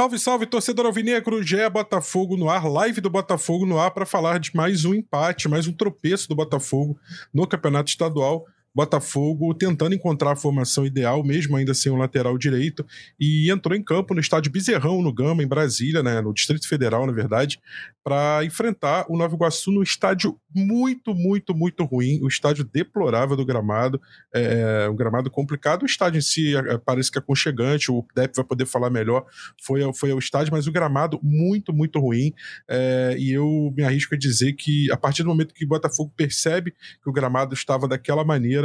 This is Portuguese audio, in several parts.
Salve, salve, torcedor alvinegro, Gé Botafogo no ar, live do Botafogo no ar para falar de mais um empate, mais um tropeço do Botafogo no Campeonato Estadual. Botafogo tentando encontrar a formação ideal, mesmo ainda sem o lateral direito, e entrou em campo no estádio Bezerrão, no Gama, em Brasília, né, no Distrito Federal, na verdade, para enfrentar o Nova Iguaçu no estádio muito, muito, muito ruim, o estádio deplorável do gramado, é, um gramado complicado. O estádio em si é, parece que é aconchegante, o Depp vai poder falar melhor, foi, foi ao estádio, mas o gramado muito, muito ruim, é, e eu me arrisco a dizer que a partir do momento que o Botafogo percebe que o gramado estava daquela maneira,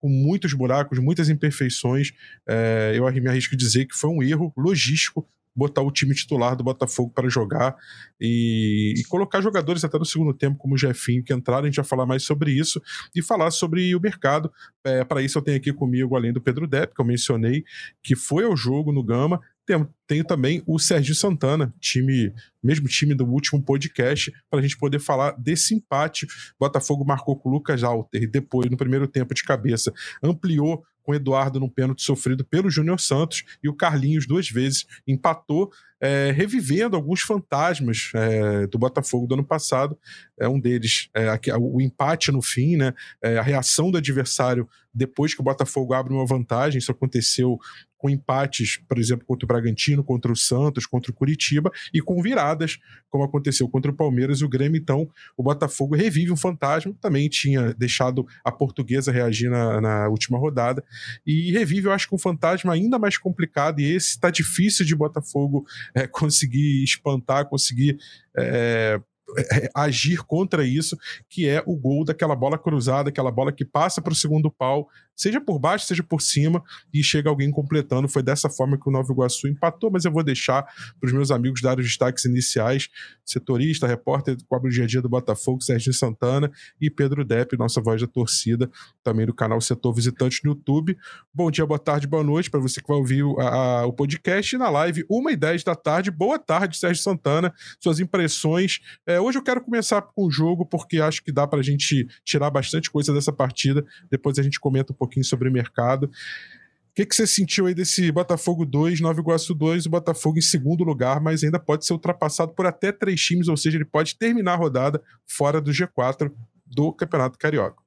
com muitos buracos, muitas imperfeições. É, eu me arrisco dizer que foi um erro logístico botar o time titular do Botafogo para jogar e, e, colocar jogadores até no segundo tempo, como o Jefinho, que entraram. A gente vai falar mais sobre isso e falar sobre o mercado. É, para isso, eu tenho aqui comigo, além do Pedro Depp, que eu mencionei, que foi ao jogo no Gama, tenho, tenho também o Sérgio Santana, time, mesmo time do último podcast, para a gente poder falar desse empate. Botafogo marcou com o Lucas Alter e depois, no primeiro tempo de cabeça, ampliou com o Eduardo num pênalti sofrido pelo Júnior Santos e o Carlinhos duas vezes empatou, é, revivendo alguns fantasmas é, do Botafogo do ano passado. É um deles, é, o empate no fim, né? É, a reação do adversário depois que o Botafogo abre uma vantagem. Isso aconteceu com empates, por exemplo, contra o Bragantino, contra o Santos, contra o Curitiba, e com viradas, como aconteceu contra o Palmeiras e o Grêmio. Então, o Botafogo revive um fantasma, também tinha deixado a portuguesa reagir na, na última rodada, e revive, eu acho um fantasma ainda mais complicado, e esse está difícil de Botafogo é, conseguir espantar, conseguir. É, agir contra isso, que é o gol daquela bola cruzada, aquela bola que passa para o segundo pau, seja por baixo, seja por cima, e chega alguém completando. Foi dessa forma que o Nova Iguaçu empatou, mas eu vou deixar para os meus amigos dar os destaques iniciais: setorista, repórter, cobre o dia a dia do Botafogo, Sérgio Santana e Pedro Depp, nossa voz da torcida, também do canal Setor Visitante no YouTube. Bom dia, boa tarde, boa noite para você que vai ouvir o, a, o podcast na live, 1 e 10 da tarde. Boa tarde, Sérgio Santana, suas impressões. É, hoje eu quero começar com o jogo, porque acho que dá para a gente tirar bastante coisa dessa partida. Depois a gente comenta um pouquinho sobre o mercado. O que, que você sentiu aí desse Botafogo 2, Nova Iguaçu 2, o Botafogo em segundo lugar, mas ainda pode ser ultrapassado por até três times, ou seja, ele pode terminar a rodada fora do G4 do Campeonato Carioca.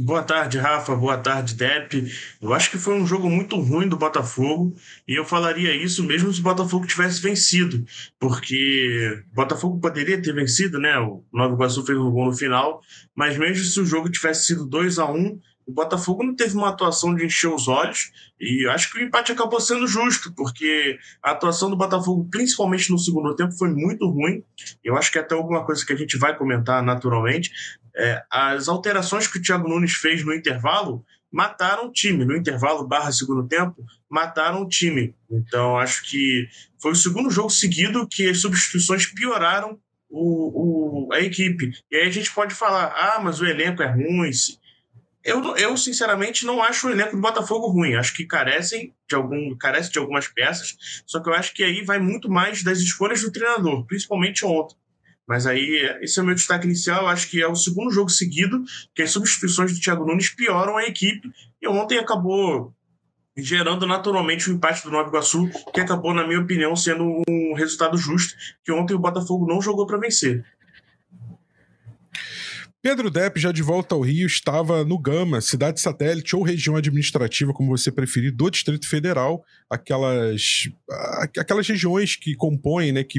Boa tarde, Rafa. Boa tarde, Depp. Eu acho que foi um jogo muito ruim do Botafogo e eu falaria isso mesmo se o Botafogo tivesse vencido, porque o Botafogo poderia ter vencido, né? O Nova Iguaçu fez um gol no final, mas mesmo se o jogo tivesse sido 2 a 1 o Botafogo não teve uma atuação de encher os olhos e acho que o empate acabou sendo justo, porque a atuação do Botafogo, principalmente no segundo tempo, foi muito ruim. Eu acho que até alguma coisa que a gente vai comentar naturalmente, é, as alterações que o Thiago Nunes fez no intervalo mataram o time. No intervalo barra segundo tempo, mataram o time. Então, acho que foi o segundo jogo seguido que as substituições pioraram o, o, a equipe. E aí a gente pode falar, ah, mas o elenco é ruim. Eu, eu, sinceramente, não acho o elenco do Botafogo ruim. Acho que carecem de algum, carece de algumas peças. Só que eu acho que aí vai muito mais das escolhas do treinador, principalmente ontem. Mas aí, esse é o meu destaque inicial. Acho que é o segundo jogo seguido que as substituições do Thiago Nunes pioram a equipe. E ontem acabou gerando naturalmente o empate do Nova Iguaçu, que acabou, na minha opinião, sendo um resultado justo, que ontem o Botafogo não jogou para vencer. Pedro Depp, já de volta ao Rio, estava no Gama, cidade satélite ou região administrativa, como você preferir, do Distrito Federal, aquelas, aquelas regiões que compõem, né, que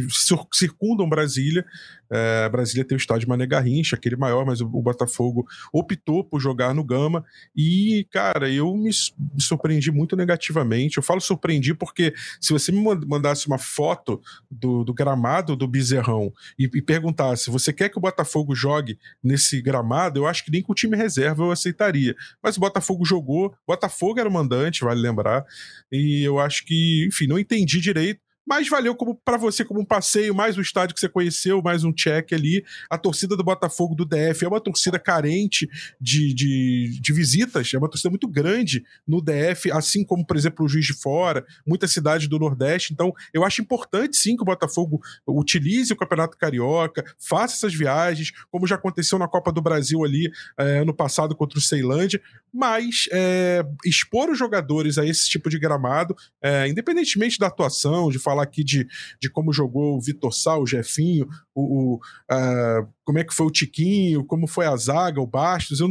circundam Brasília, é, Brasília tem o estádio Mané Garrincha, aquele maior, mas o, o, Botafogo optou por jogar no Gama. E, cara, eu me, surpreendi muito negativamente. Eu falo surpreendi porque se você me mandasse uma foto do, do gramado do Bezerrão e, e perguntasse: você quer que o Botafogo jogue nesse gramado? Eu acho que nem com o time reserva eu aceitaria. Mas o Botafogo jogou, Botafogo era o mandante, vale lembrar. E eu acho que, enfim, não entendi direito mas valeu como para você como um passeio, mais um estádio que você conheceu, mais um check ali. A torcida do Botafogo do DF é uma torcida carente de, de, de visitas, é uma torcida muito grande no DF, assim como, por exemplo, o Juiz de Fora, muitas cidades do Nordeste. Então, eu acho importante sim que o Botafogo utilize o Campeonato Carioca, faça essas viagens, como já aconteceu na Copa do Brasil ali é, ano passado contra o Ceilândia, mas é, expor os jogadores a esse tipo de gramado, é, independentemente da atuação, de falar aqui de, de como jogou o Vitor Sal, o Jefinho, o, o uh, como é que foi o Tiquinho, como foi a zaga, o Bastos, eu,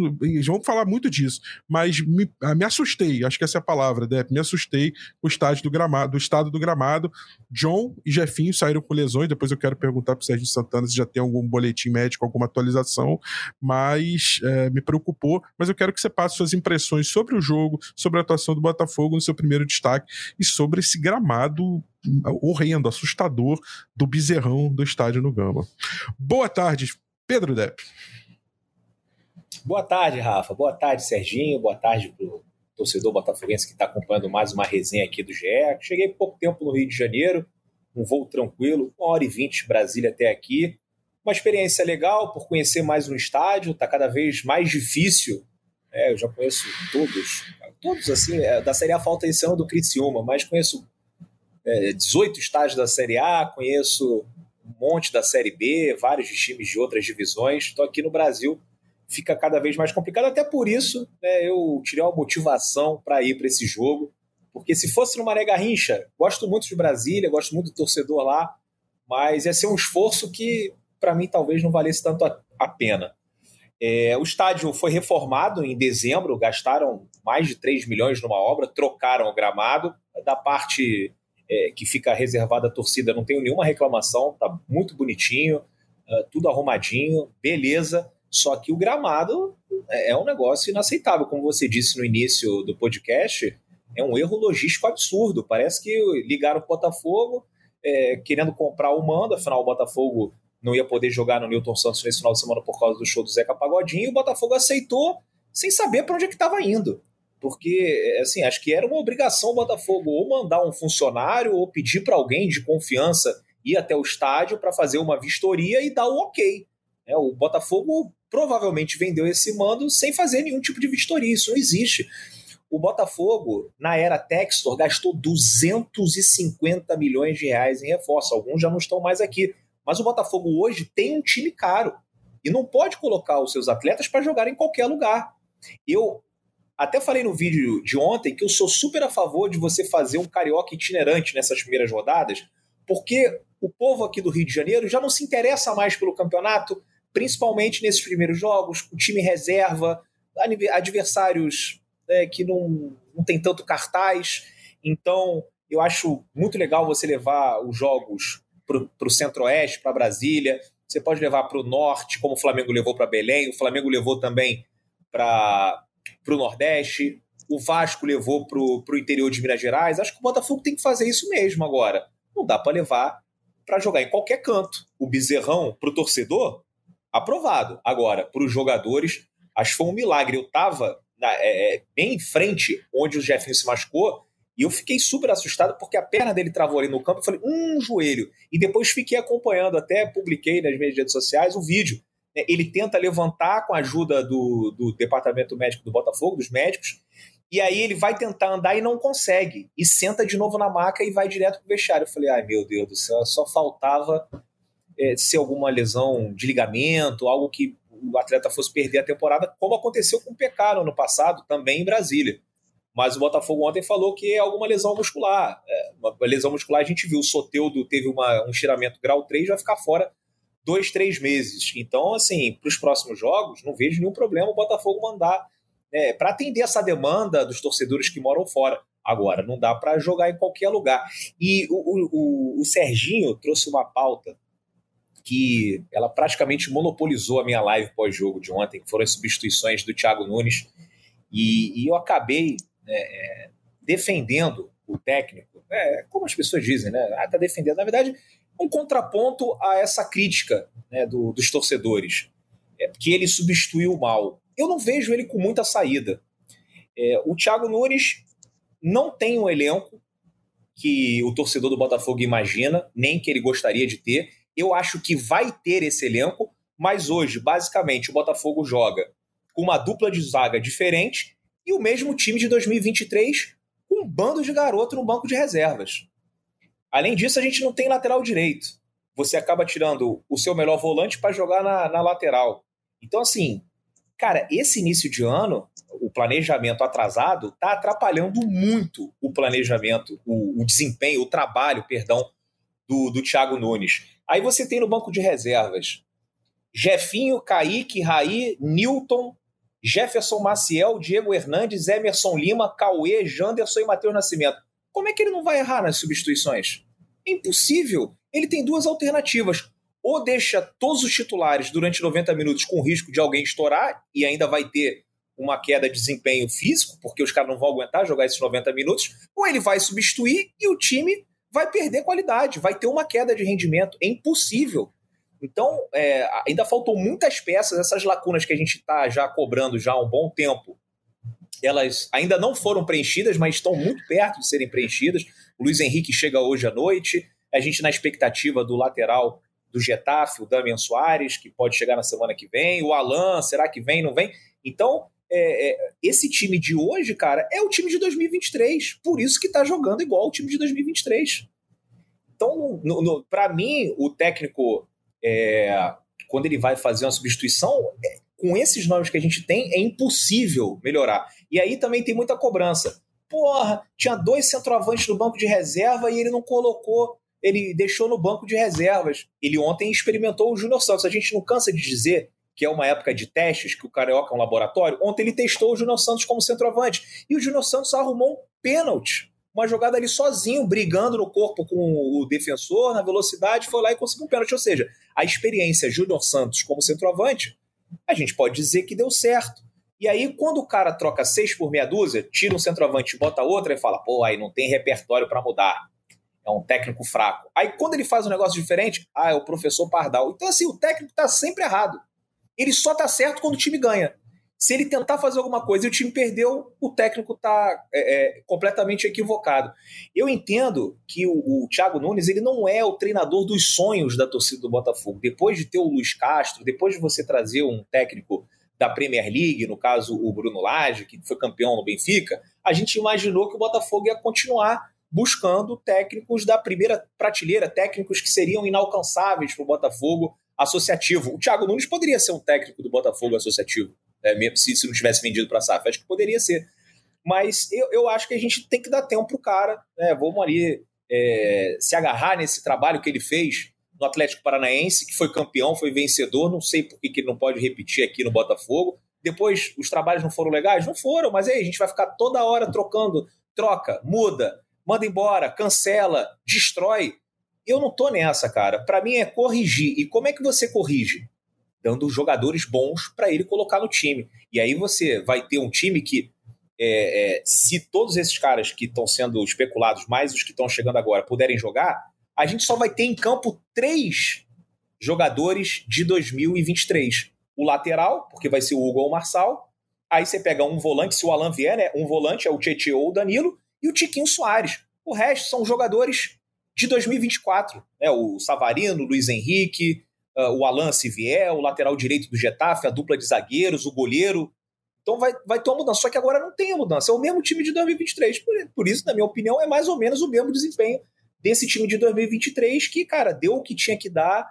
vamos falar muito disso, mas me, ah, me assustei, acho que essa é a palavra, Depp, me assustei com o estádio do gramado, do estado do gramado. John e Jefinho saíram com lesões, depois eu quero perguntar para o Sérgio Santana se já tem algum boletim médico, alguma atualização, mas é, me preocupou, mas eu quero que você passe suas impressões sobre o jogo, sobre a atuação do Botafogo no seu primeiro destaque e sobre esse gramado horrendo, assustador do bezerrão do estádio no Gama. Boa tarde, Pedro Depp. Boa tarde, Rafa. Boa tarde, Serginho. Boa tarde para o torcedor botafoguense que está acompanhando mais uma resenha aqui do GE. Cheguei pouco tempo no Rio de Janeiro, um voo tranquilo, uma hora e vinte Brasília até aqui. Uma experiência legal por conhecer mais um estádio, está cada vez mais difícil. É, eu já conheço todos, todos assim, é, da Série A falta esse ano do Criciúma, mas conheço é, 18 estádios da Série A, conheço um monte da Série B, vários times de outras divisões. Estou aqui no Brasil, fica cada vez mais complicado. Até por isso, né, eu tirei uma motivação para ir para esse jogo. Porque se fosse no Maré Garrincha, gosto muito de Brasília, gosto muito do torcedor lá, mas ia ser um esforço que, para mim, talvez não valesse tanto a, a pena. É, o estádio foi reformado em dezembro, gastaram mais de 3 milhões numa obra, trocaram o gramado. Da parte é, que fica reservada à torcida, não tenho nenhuma reclamação, tá muito bonitinho, uh, tudo arrumadinho, beleza. Só que o gramado é, é um negócio inaceitável, como você disse no início do podcast, é um erro logístico absurdo. Parece que ligaram o Botafogo é, querendo comprar o mando, afinal o Botafogo não ia poder jogar no Newton Santos nesse final de semana por causa do show do Zeca Pagodinho, e o Botafogo aceitou sem saber para onde é que estava indo porque assim acho que era uma obrigação o Botafogo ou mandar um funcionário ou pedir para alguém de confiança ir até o estádio para fazer uma vistoria e dar o ok. É, o Botafogo provavelmente vendeu esse mando sem fazer nenhum tipo de vistoria, isso não existe. O Botafogo, na era Textor, gastou 250 milhões de reais em reforço. Alguns já não estão mais aqui. Mas o Botafogo hoje tem um time caro e não pode colocar os seus atletas para jogar em qualquer lugar. Eu até falei no vídeo de ontem que eu sou super a favor de você fazer um carioca itinerante nessas primeiras rodadas, porque o povo aqui do Rio de Janeiro já não se interessa mais pelo campeonato, principalmente nesses primeiros jogos, o time reserva, adversários é, que não, não tem tanto cartaz. Então, eu acho muito legal você levar os jogos para o centro-oeste, para Brasília. Você pode levar para o norte, como o Flamengo levou para Belém. O Flamengo levou também para para o Nordeste, o Vasco levou para o interior de Minas Gerais. Acho que o Botafogo tem que fazer isso mesmo agora. Não dá para levar para jogar em qualquer canto. O bezerrão para o torcedor, aprovado. Agora, para os jogadores, acho que foi um milagre. Eu estava é, é, bem em frente onde o Jefinho se machucou e eu fiquei super assustado porque a perna dele travou ali no campo. Eu falei, um joelho. E depois fiquei acompanhando, até publiquei nas minhas redes sociais o vídeo ele tenta levantar com a ajuda do, do departamento médico do Botafogo, dos médicos, e aí ele vai tentar andar e não consegue. E senta de novo na maca e vai direto pro vestiário. Eu falei, ai meu Deus do céu, só faltava é, ser alguma lesão de ligamento, algo que o atleta fosse perder a temporada, como aconteceu com o PK no ano passado, também em Brasília. Mas o Botafogo ontem falou que é alguma lesão muscular. É, uma lesão muscular, a gente viu, o Soteudo teve uma, um estiramento grau 3, vai ficar fora dois, três meses. Então, assim, para os próximos jogos, não vejo nenhum problema o Botafogo mandar né, para atender essa demanda dos torcedores que moram fora. Agora, não dá para jogar em qualquer lugar. E o, o, o Serginho trouxe uma pauta que ela praticamente monopolizou a minha live pós-jogo de ontem, que foram as substituições do Thiago Nunes. E, e eu acabei né, é, defendendo o técnico, é, como as pessoas dizem, né? Ah, tá defendendo. Na verdade, um contraponto a essa crítica né, do, dos torcedores, é, que ele substituiu o mal. Eu não vejo ele com muita saída. É, o Thiago Nunes não tem um elenco que o torcedor do Botafogo imagina, nem que ele gostaria de ter. Eu acho que vai ter esse elenco, mas hoje, basicamente, o Botafogo joga com uma dupla de zaga diferente e o mesmo time de 2023 com um bando de garoto no banco de reservas. Além disso, a gente não tem lateral direito. Você acaba tirando o seu melhor volante para jogar na, na lateral. Então, assim, cara, esse início de ano, o planejamento atrasado, está atrapalhando muito o planejamento, o, o, desempenho, o trabalho, perdão, do, do Thiago Nunes. Aí você tem no banco de reservas Jefinho, Kaique, Raí, Newton, Jefferson Maciel, Diego Hernandes, Emerson Lima, Cauê, Janderson e Matheus Nascimento. Como é que ele não vai errar nas substituições? É impossível. Ele tem duas alternativas. Ou deixa todos os titulares durante 90 minutos com risco de alguém estourar e ainda vai ter uma queda de desempenho físico, porque os caras não vão aguentar jogar esses 90 minutos, ou ele vai substituir e o time vai perder qualidade, vai ter uma queda de rendimento. É impossível. Então, é, ainda faltam muitas peças, essas lacunas que a gente está já cobrando já há um bom tempo, elas ainda não foram preenchidas, mas estão muito perto de serem preenchidas. O Luiz Henrique chega hoje à noite, a gente na expectativa do lateral do Getafe, o Damian Soares, que pode chegar na semana que vem, o Alan, será que vem, não vem? Então, é, é, esse time de hoje, cara, é o time de 2023, por isso que tá jogando igual o time de 2023. Então, para mim, o técnico é, quando ele vai fazer uma substituição, é, com esses nomes que a gente tem, é impossível melhorar. E aí também tem muita cobrança. Porra, tinha dois centroavantes no banco de reserva e ele não colocou, ele deixou no banco de reservas. Ele ontem experimentou o Júnior Santos. A gente não cansa de dizer que é uma época de testes, que o Carioca é um laboratório. Ontem ele testou o Júnior Santos como centroavante. E o Júnior Santos arrumou um pênalti uma jogada ali sozinho, brigando no corpo com o defensor, na velocidade, foi lá e conseguiu um pênalti. Ou seja, a experiência Júnior Santos como centroavante, a gente pode dizer que deu certo. E aí, quando o cara troca seis por meia dúzia, tira um centroavante e bota outra, e fala, pô, aí não tem repertório para mudar. É um técnico fraco. Aí, quando ele faz um negócio diferente, ah, é o professor Pardal. Então, assim, o técnico tá sempre errado. Ele só tá certo quando o time ganha. Se ele tentar fazer alguma coisa e o time perdeu, o técnico está é, é, completamente equivocado. Eu entendo que o, o Thiago Nunes ele não é o treinador dos sonhos da torcida do Botafogo. Depois de ter o Luiz Castro, depois de você trazer um técnico da Premier League, no caso o Bruno Lage, que foi campeão no Benfica, a gente imaginou que o Botafogo ia continuar buscando técnicos da primeira prateleira, técnicos que seriam inalcançáveis para o Botafogo associativo. O Thiago Nunes poderia ser um técnico do Botafogo associativo é, mesmo se, se não tivesse vendido para a SAF. Acho que poderia ser. Mas eu, eu acho que a gente tem que dar tempo para o cara. Né? Vamos ali é, se agarrar nesse trabalho que ele fez no Atlético Paranaense, que foi campeão, foi vencedor. Não sei por que, que ele não pode repetir aqui no Botafogo. Depois, os trabalhos não foram legais? Não foram, mas aí a gente vai ficar toda hora trocando, troca, muda, manda embora, cancela, destrói. Eu não tô nessa, cara. Para mim é corrigir. E como é que você corrige? Dando jogadores bons para ele colocar no time. E aí você vai ter um time que, é, é, se todos esses caras que estão sendo especulados, mais os que estão chegando agora, puderem jogar, a gente só vai ter em campo três jogadores de 2023. O lateral, porque vai ser o Hugo ou o Marçal. Aí você pega um volante, se o Alan vier, né? Um volante é o Tietchan ou o Danilo. E o Tiquinho Soares. O resto são jogadores de 2024. Né? O Savarino, Luiz Henrique, uh, o Alan se vier, o lateral direito do Getafe, a dupla de zagueiros, o goleiro. Então vai, vai ter uma mudança. Só que agora não tem a mudança. É o mesmo time de 2023. Por, por isso, na minha opinião, é mais ou menos o mesmo desempenho desse time de 2023 que, cara, deu o que tinha que dar.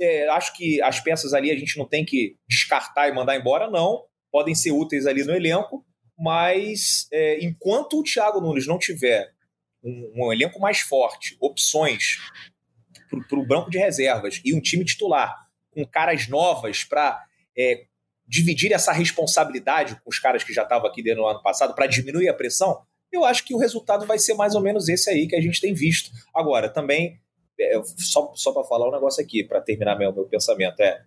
É, acho que as peças ali a gente não tem que descartar e mandar embora, não. Podem ser úteis ali no elenco, mas é, enquanto o Thiago Nunes não tiver um, um elenco mais forte, opções para o banco de reservas e um time titular com caras novas para é, dividir essa responsabilidade com os caras que já estavam aqui dentro no ano passado para diminuir a pressão, eu acho que o resultado vai ser mais ou menos esse aí que a gente tem visto. Agora, também, é, só, só para falar um negócio aqui, para terminar meu, meu pensamento, é,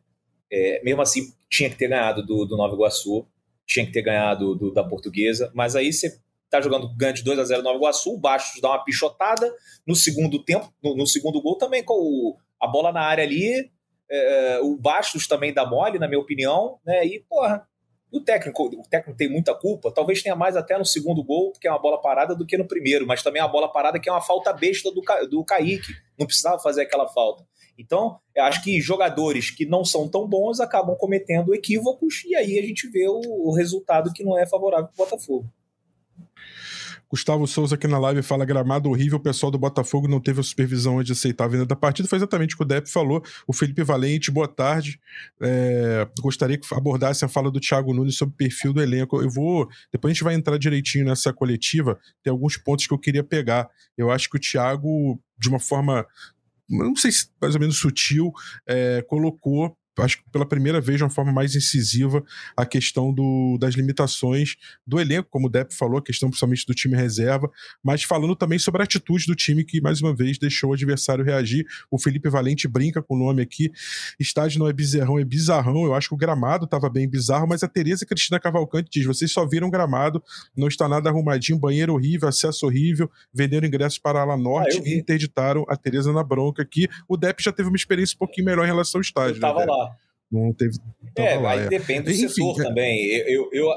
é, mesmo assim, tinha que ter ganhado do, do Nova Iguaçu, tinha que ter ganhado do, da Portuguesa, mas aí você tá jogando ganha de 2 a 0 no Iguaçu, o Bastos dá uma pichotada no segundo tempo, no, no segundo gol também com o, a bola na área ali, é, o Bastos também dá mole, na minha opinião, né? E, porra, o técnico, o técnico tem muita culpa, talvez tenha mais até no segundo gol, que é uma bola parada, do que no primeiro, mas também é uma bola parada que é uma falta besta do, do Kaique. Não precisava fazer aquela falta. Então, eu acho que jogadores que não são tão bons acabam cometendo equívocos e aí a gente vê o, o resultado que não é favorável para o Botafogo. Gustavo Souza aqui na live fala gramado horrível, o pessoal do Botafogo não teve a supervisão de aceitar a venda da partida. Foi exatamente o que o Depp falou. O Felipe Valente, boa tarde. É, gostaria que abordasse a fala do Thiago Nunes sobre o perfil do elenco. Eu vou. Depois a gente vai entrar direitinho nessa coletiva. Tem alguns pontos que eu queria pegar. Eu acho que o Thiago, de uma forma não sei se mais ou menos sutil, é, colocou acho que pela primeira vez de uma forma mais incisiva a questão do, das limitações do elenco, como o Depp falou, a questão principalmente do time reserva, mas falando também sobre a atitude do time que mais uma vez deixou o adversário reagir. O Felipe Valente brinca com o nome aqui. Estádio não é bizarrão, é bizarrão. Eu acho que o gramado estava bem bizarro, mas a Tereza Cristina Cavalcante diz: vocês só viram gramado, não está nada arrumadinho, banheiro horrível, acesso horrível, venderam ingressos para a ala norte ah, e interditaram a Tereza na bronca aqui. O Depp já teve uma experiência um pouquinho melhor em relação ao estádio. Eu tava né, lá. Não teve. É, lá, aí é. depende do Enfim, setor é... também. Eu, eu, eu,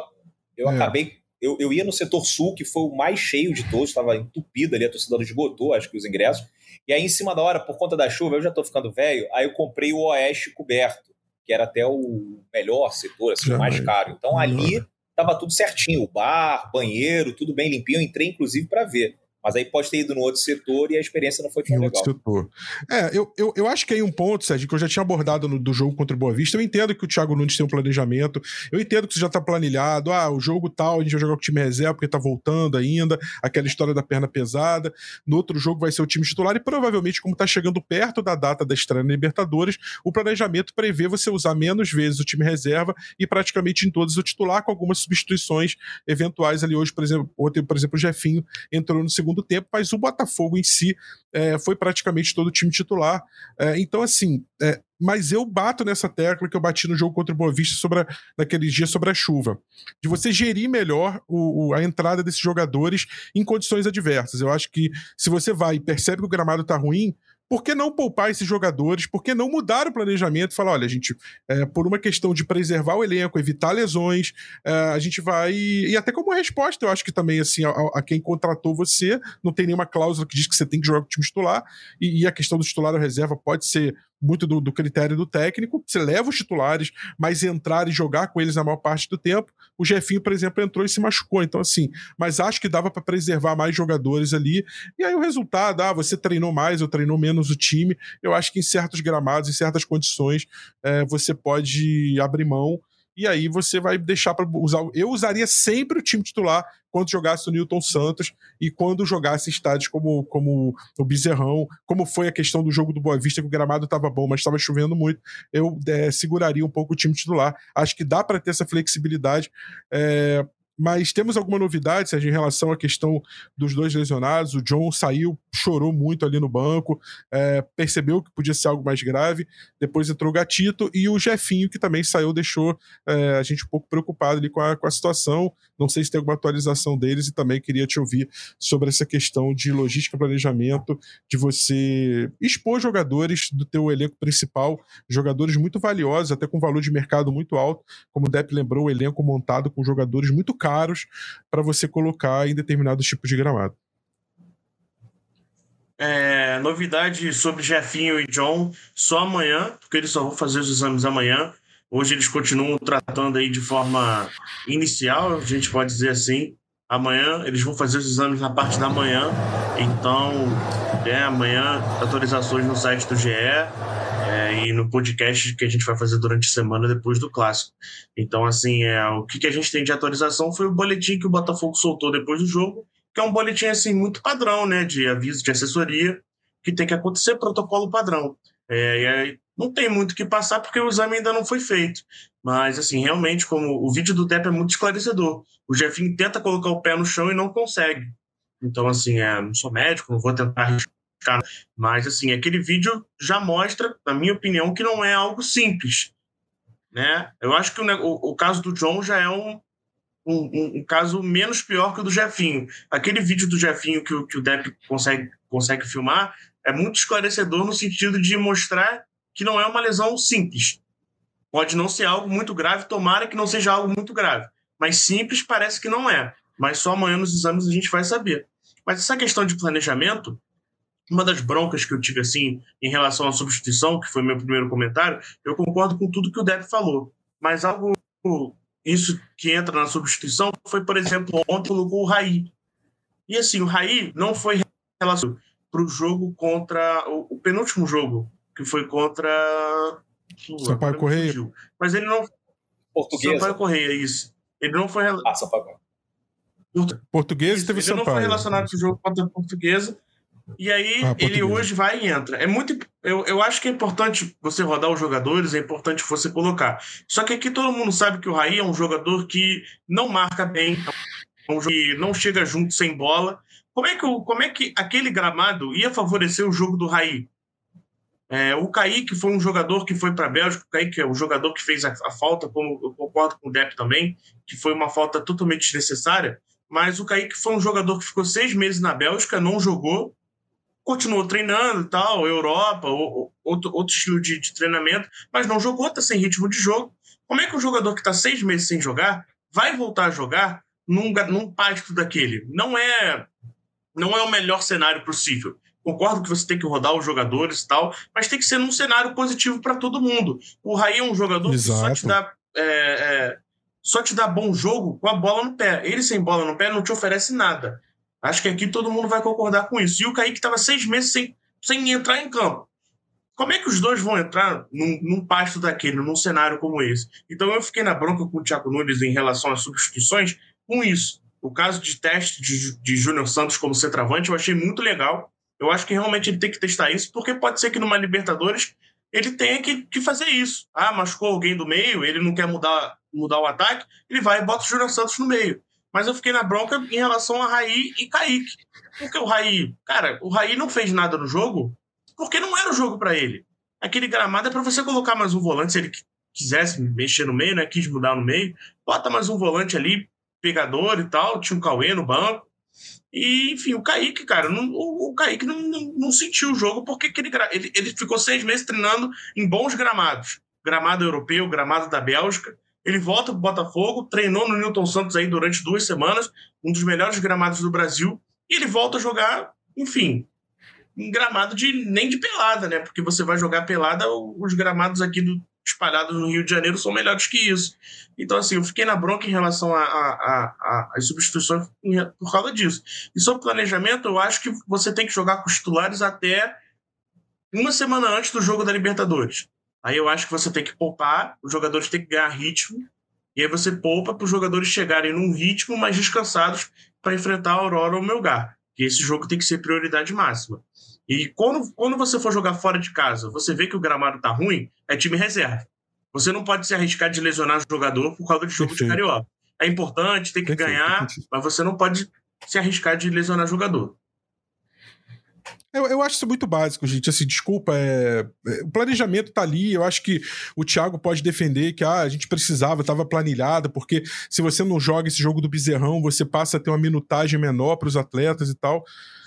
eu é. acabei. Eu, eu ia no setor sul, que foi o mais cheio de todos, estava entupido ali, a torcida esgotou, acho que os ingressos. E aí, em cima da hora, por conta da chuva, eu já estou ficando velho, aí eu comprei o Oeste coberto, que era até o melhor setor, assim, o mais caro. Então ali estava tudo certinho, o bar, banheiro, tudo bem limpinho. Eu entrei, inclusive, para ver. Mas aí pode ter ido no outro setor e a experiência não foi tão em legal. Outro setor. É, eu, eu, eu acho que aí um ponto, Sérgio, que eu já tinha abordado no, do jogo contra o Boa Vista. Eu entendo que o Thiago Nunes tem um planejamento. Eu entendo que você já tá planilhado. Ah, o jogo tal, a gente vai jogar com o time reserva porque tá voltando ainda. Aquela história da perna pesada. No outro jogo vai ser o time titular. E provavelmente, como tá chegando perto da data da estreia na Libertadores, o planejamento prevê você usar menos vezes o time reserva e praticamente em todos o titular, com algumas substituições eventuais ali hoje, por exemplo. Ontem, por exemplo, o Jefinho entrou no segundo segundo tempo, mas o Botafogo em si é, foi praticamente todo o time titular. É, então, assim, é, mas eu bato nessa tecla que eu bati no jogo contra o Boa Vista sobre a, naqueles dias sobre a chuva. De você gerir melhor o, o, a entrada desses jogadores em condições adversas. Eu acho que se você vai e percebe que o gramado está ruim, por que não poupar esses jogadores? Por que não mudar o planejamento e falar, olha, a gente, é, por uma questão de preservar o elenco, evitar lesões, é, a gente vai. E até como resposta, eu acho que também, assim, a, a, quem contratou você, não tem nenhuma cláusula que diz que você tem que jogar com o time titular, e, e a questão do titular ou reserva pode ser muito do, do, critério do técnico. Você leva os titulares, mas entrar e jogar com eles na maior parte do tempo. O Jefinho, por exemplo, entrou e se machucou. Então, assim, mas acho que dava para preservar mais jogadores ali. E aí o resultado, ah, você treinou mais ou treinou menos o time. Eu acho que em certos gramados, em certas condições, é, você pode abrir mão e aí você vai deixar para usar. Eu usaria sempre o time titular quando jogasse o Newton Santos e quando jogasse estádios como, como o Bezerrão, como foi a questão do jogo do Boa Vista, que o gramado estava bom, mas estava chovendo muito, eu é, seguraria um pouco o time titular. Acho que dá para ter essa flexibilidade. É, mas temos alguma novidade, Sérgio, em relação à questão dos dois lesionados? O John saiu, chorou muito ali no banco, é, percebeu que podia ser algo mais grave. Depois entrou o Gatito e o Jefinho, que também saiu, deixou é, a gente um pouco preocupado ali com a, com a situação. Não sei se tem alguma atualização deles e também queria te ouvir sobre essa questão de logística planejamento, de você expor jogadores do teu elenco principal, jogadores muito valiosos, até com valor de mercado muito alto, como o Depp lembrou, o elenco montado com jogadores muito caros para você colocar em determinados tipos de gramado. É, novidade sobre Jefinho e John só amanhã, porque eles só vão fazer os exames amanhã. Hoje eles continuam tratando aí de forma inicial, a gente pode dizer assim. Amanhã eles vão fazer os exames na parte da manhã, então é, amanhã atualizações no site do GE é, e no podcast que a gente vai fazer durante a semana depois do clássico. Então, assim, é, o que, que a gente tem de atualização foi o boletim que o Botafogo soltou depois do jogo, que é um boletim assim muito padrão, né, de aviso de assessoria, que tem que acontecer protocolo padrão. É, não tem muito o que passar porque o exame ainda não foi feito. Mas, assim, realmente, como o vídeo do TEP é muito esclarecedor. O Jefinho tenta colocar o pé no chão e não consegue. Então, assim, é, não sou médico, não vou tentar arriscar. Mas, assim, aquele vídeo já mostra, na minha opinião, que não é algo simples. Né? Eu acho que o, o, o caso do John já é um, um, um, caso menos pior que o do Jefinho. Aquele vídeo do Jefinho que o, que o Depp consegue, consegue filmar é muito esclarecedor no sentido de mostrar que não é uma lesão simples. Pode não ser algo muito grave, tomara que não seja algo muito grave. Mas simples parece que não é. Mas só amanhã nos exames a gente vai saber. Mas essa questão de planejamento, uma das broncas que eu tive assim em relação à substituição, que foi meu primeiro comentário, eu concordo com tudo que o Deb falou. Mas algo isso que entra na substituição foi, por exemplo, ontem colocou o Raí. E assim, o Raí não foi relacionado para o jogo contra o, o, penúltimo jogo, que foi contra Sampaio Correia. Mas ele não. Portuguesa. Sampaio Correia, isso. Ele não foi. Ah, Sampaio Português teve ele Sampaio. Ele não foi relacionado com o jogo contra a Portuguesa. E aí ah, ele hoje vai e entra. É muito. Eu, eu acho que é importante você rodar os jogadores, é importante você colocar. Só que aqui todo mundo sabe que o Raí é um jogador que não marca bem, é um que não chega junto sem bola. Como é que, como é que aquele gramado ia favorecer o jogo do Raí? É, o Kaique foi um jogador que foi para a Bélgica, o Kaique é o jogador que fez a, a, falta, como eu concordo com o Depp também, que foi uma falta totalmente desnecessária, mas o Kaique foi um jogador que ficou seis meses na Bélgica, não jogou, continuou treinando e tal, Europa, ou, outro, outro estilo de, de, treinamento, mas não jogou, está sem ritmo de jogo. Como é que um jogador que está seis meses sem jogar vai voltar a jogar num, num pasto daquele? Não é, não é o melhor cenário possível. Concordo que você tem que rodar os jogadores e tal, mas tem que ser num cenário positivo para todo mundo. O Raí é um jogador Exato. que só te dá. É, é, só te dá bom jogo com a bola no pé. Ele sem bola no pé não te oferece nada. Acho que aqui todo mundo vai concordar com isso. E o Kaique estava seis meses sem, sem entrar em campo. Como é que os dois vão entrar num, num pasto daquele, num cenário como esse? Então eu fiquei na bronca com o Thiago Nunes em relação às substituições com isso. O caso de teste de, de Júnior Santos como centroavante eu achei muito legal. Eu acho que realmente ele tem que testar isso, porque pode ser que numa Libertadores ele tenha que, que fazer isso. Ah, machucou alguém do meio, ele não quer mudar, mudar o ataque, ele vai e bota o Júnior Santos no meio. Mas eu fiquei na bronca em relação a Raí e Kaique. Porque o Raí, cara, o Raí não fez nada no jogo porque não era o jogo para ele. Aquele gramado é para você colocar mais um volante, se ele quisesse mexer no meio, né? Quis mudar no meio, bota mais um volante ali, pegador e tal. Tinha um Cauê no banco. E, enfim, o Kaique, cara, não, o, o Kaique não, não, não, sentiu o jogo porque ele, ele ficou seis meses treinando em bons gramados. Gramado europeu, gramado da Bélgica. Ele volta para o Botafogo, treinou no Newton Santos aí durante duas semanas, um dos melhores gramados do Brasil, e ele volta a jogar, enfim, em gramado de nem de pelada, né? Porque você vai jogar pelada, os gramados aqui do, espalhados no Rio de Janeiro são melhores que isso. Então, assim, eu fiquei na bronca em relação às substituições por causa disso. E sobre planejamento, eu acho que você tem que jogar com os titulares até uma semana antes do jogo da Libertadores. Aí eu acho que você tem que poupar, os jogadores têm que ganhar ritmo, e aí você poupa para os jogadores chegarem num ritmo mais descansados para enfrentar a Aurora ou o Melgar. Que esse jogo tem que ser prioridade máxima. E quando, quando você for jogar fora de casa, você vê que o gramado tá ruim, é time reserva. Você não pode se arriscar de lesionar o jogador por causa de jogo Perfeito. de carioca. É importante, tem que Perfeito. ganhar, mas você não pode se arriscar de lesionar o jogador. Eu, eu acho isso muito básico, gente. Assim, desculpa, é, é, o planejamento tá ali. Eu acho que o Thiago pode defender que ah, a gente precisava, estava planilhado, porque se você não joga esse jogo do bezerrão, você passa a ter uma minutagem menor para os atletas e tal.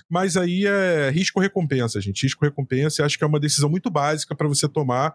Mas aí é risco-recompensa, gente. Risco-recompensa, acho que é uma decisão muito básica para você tomar.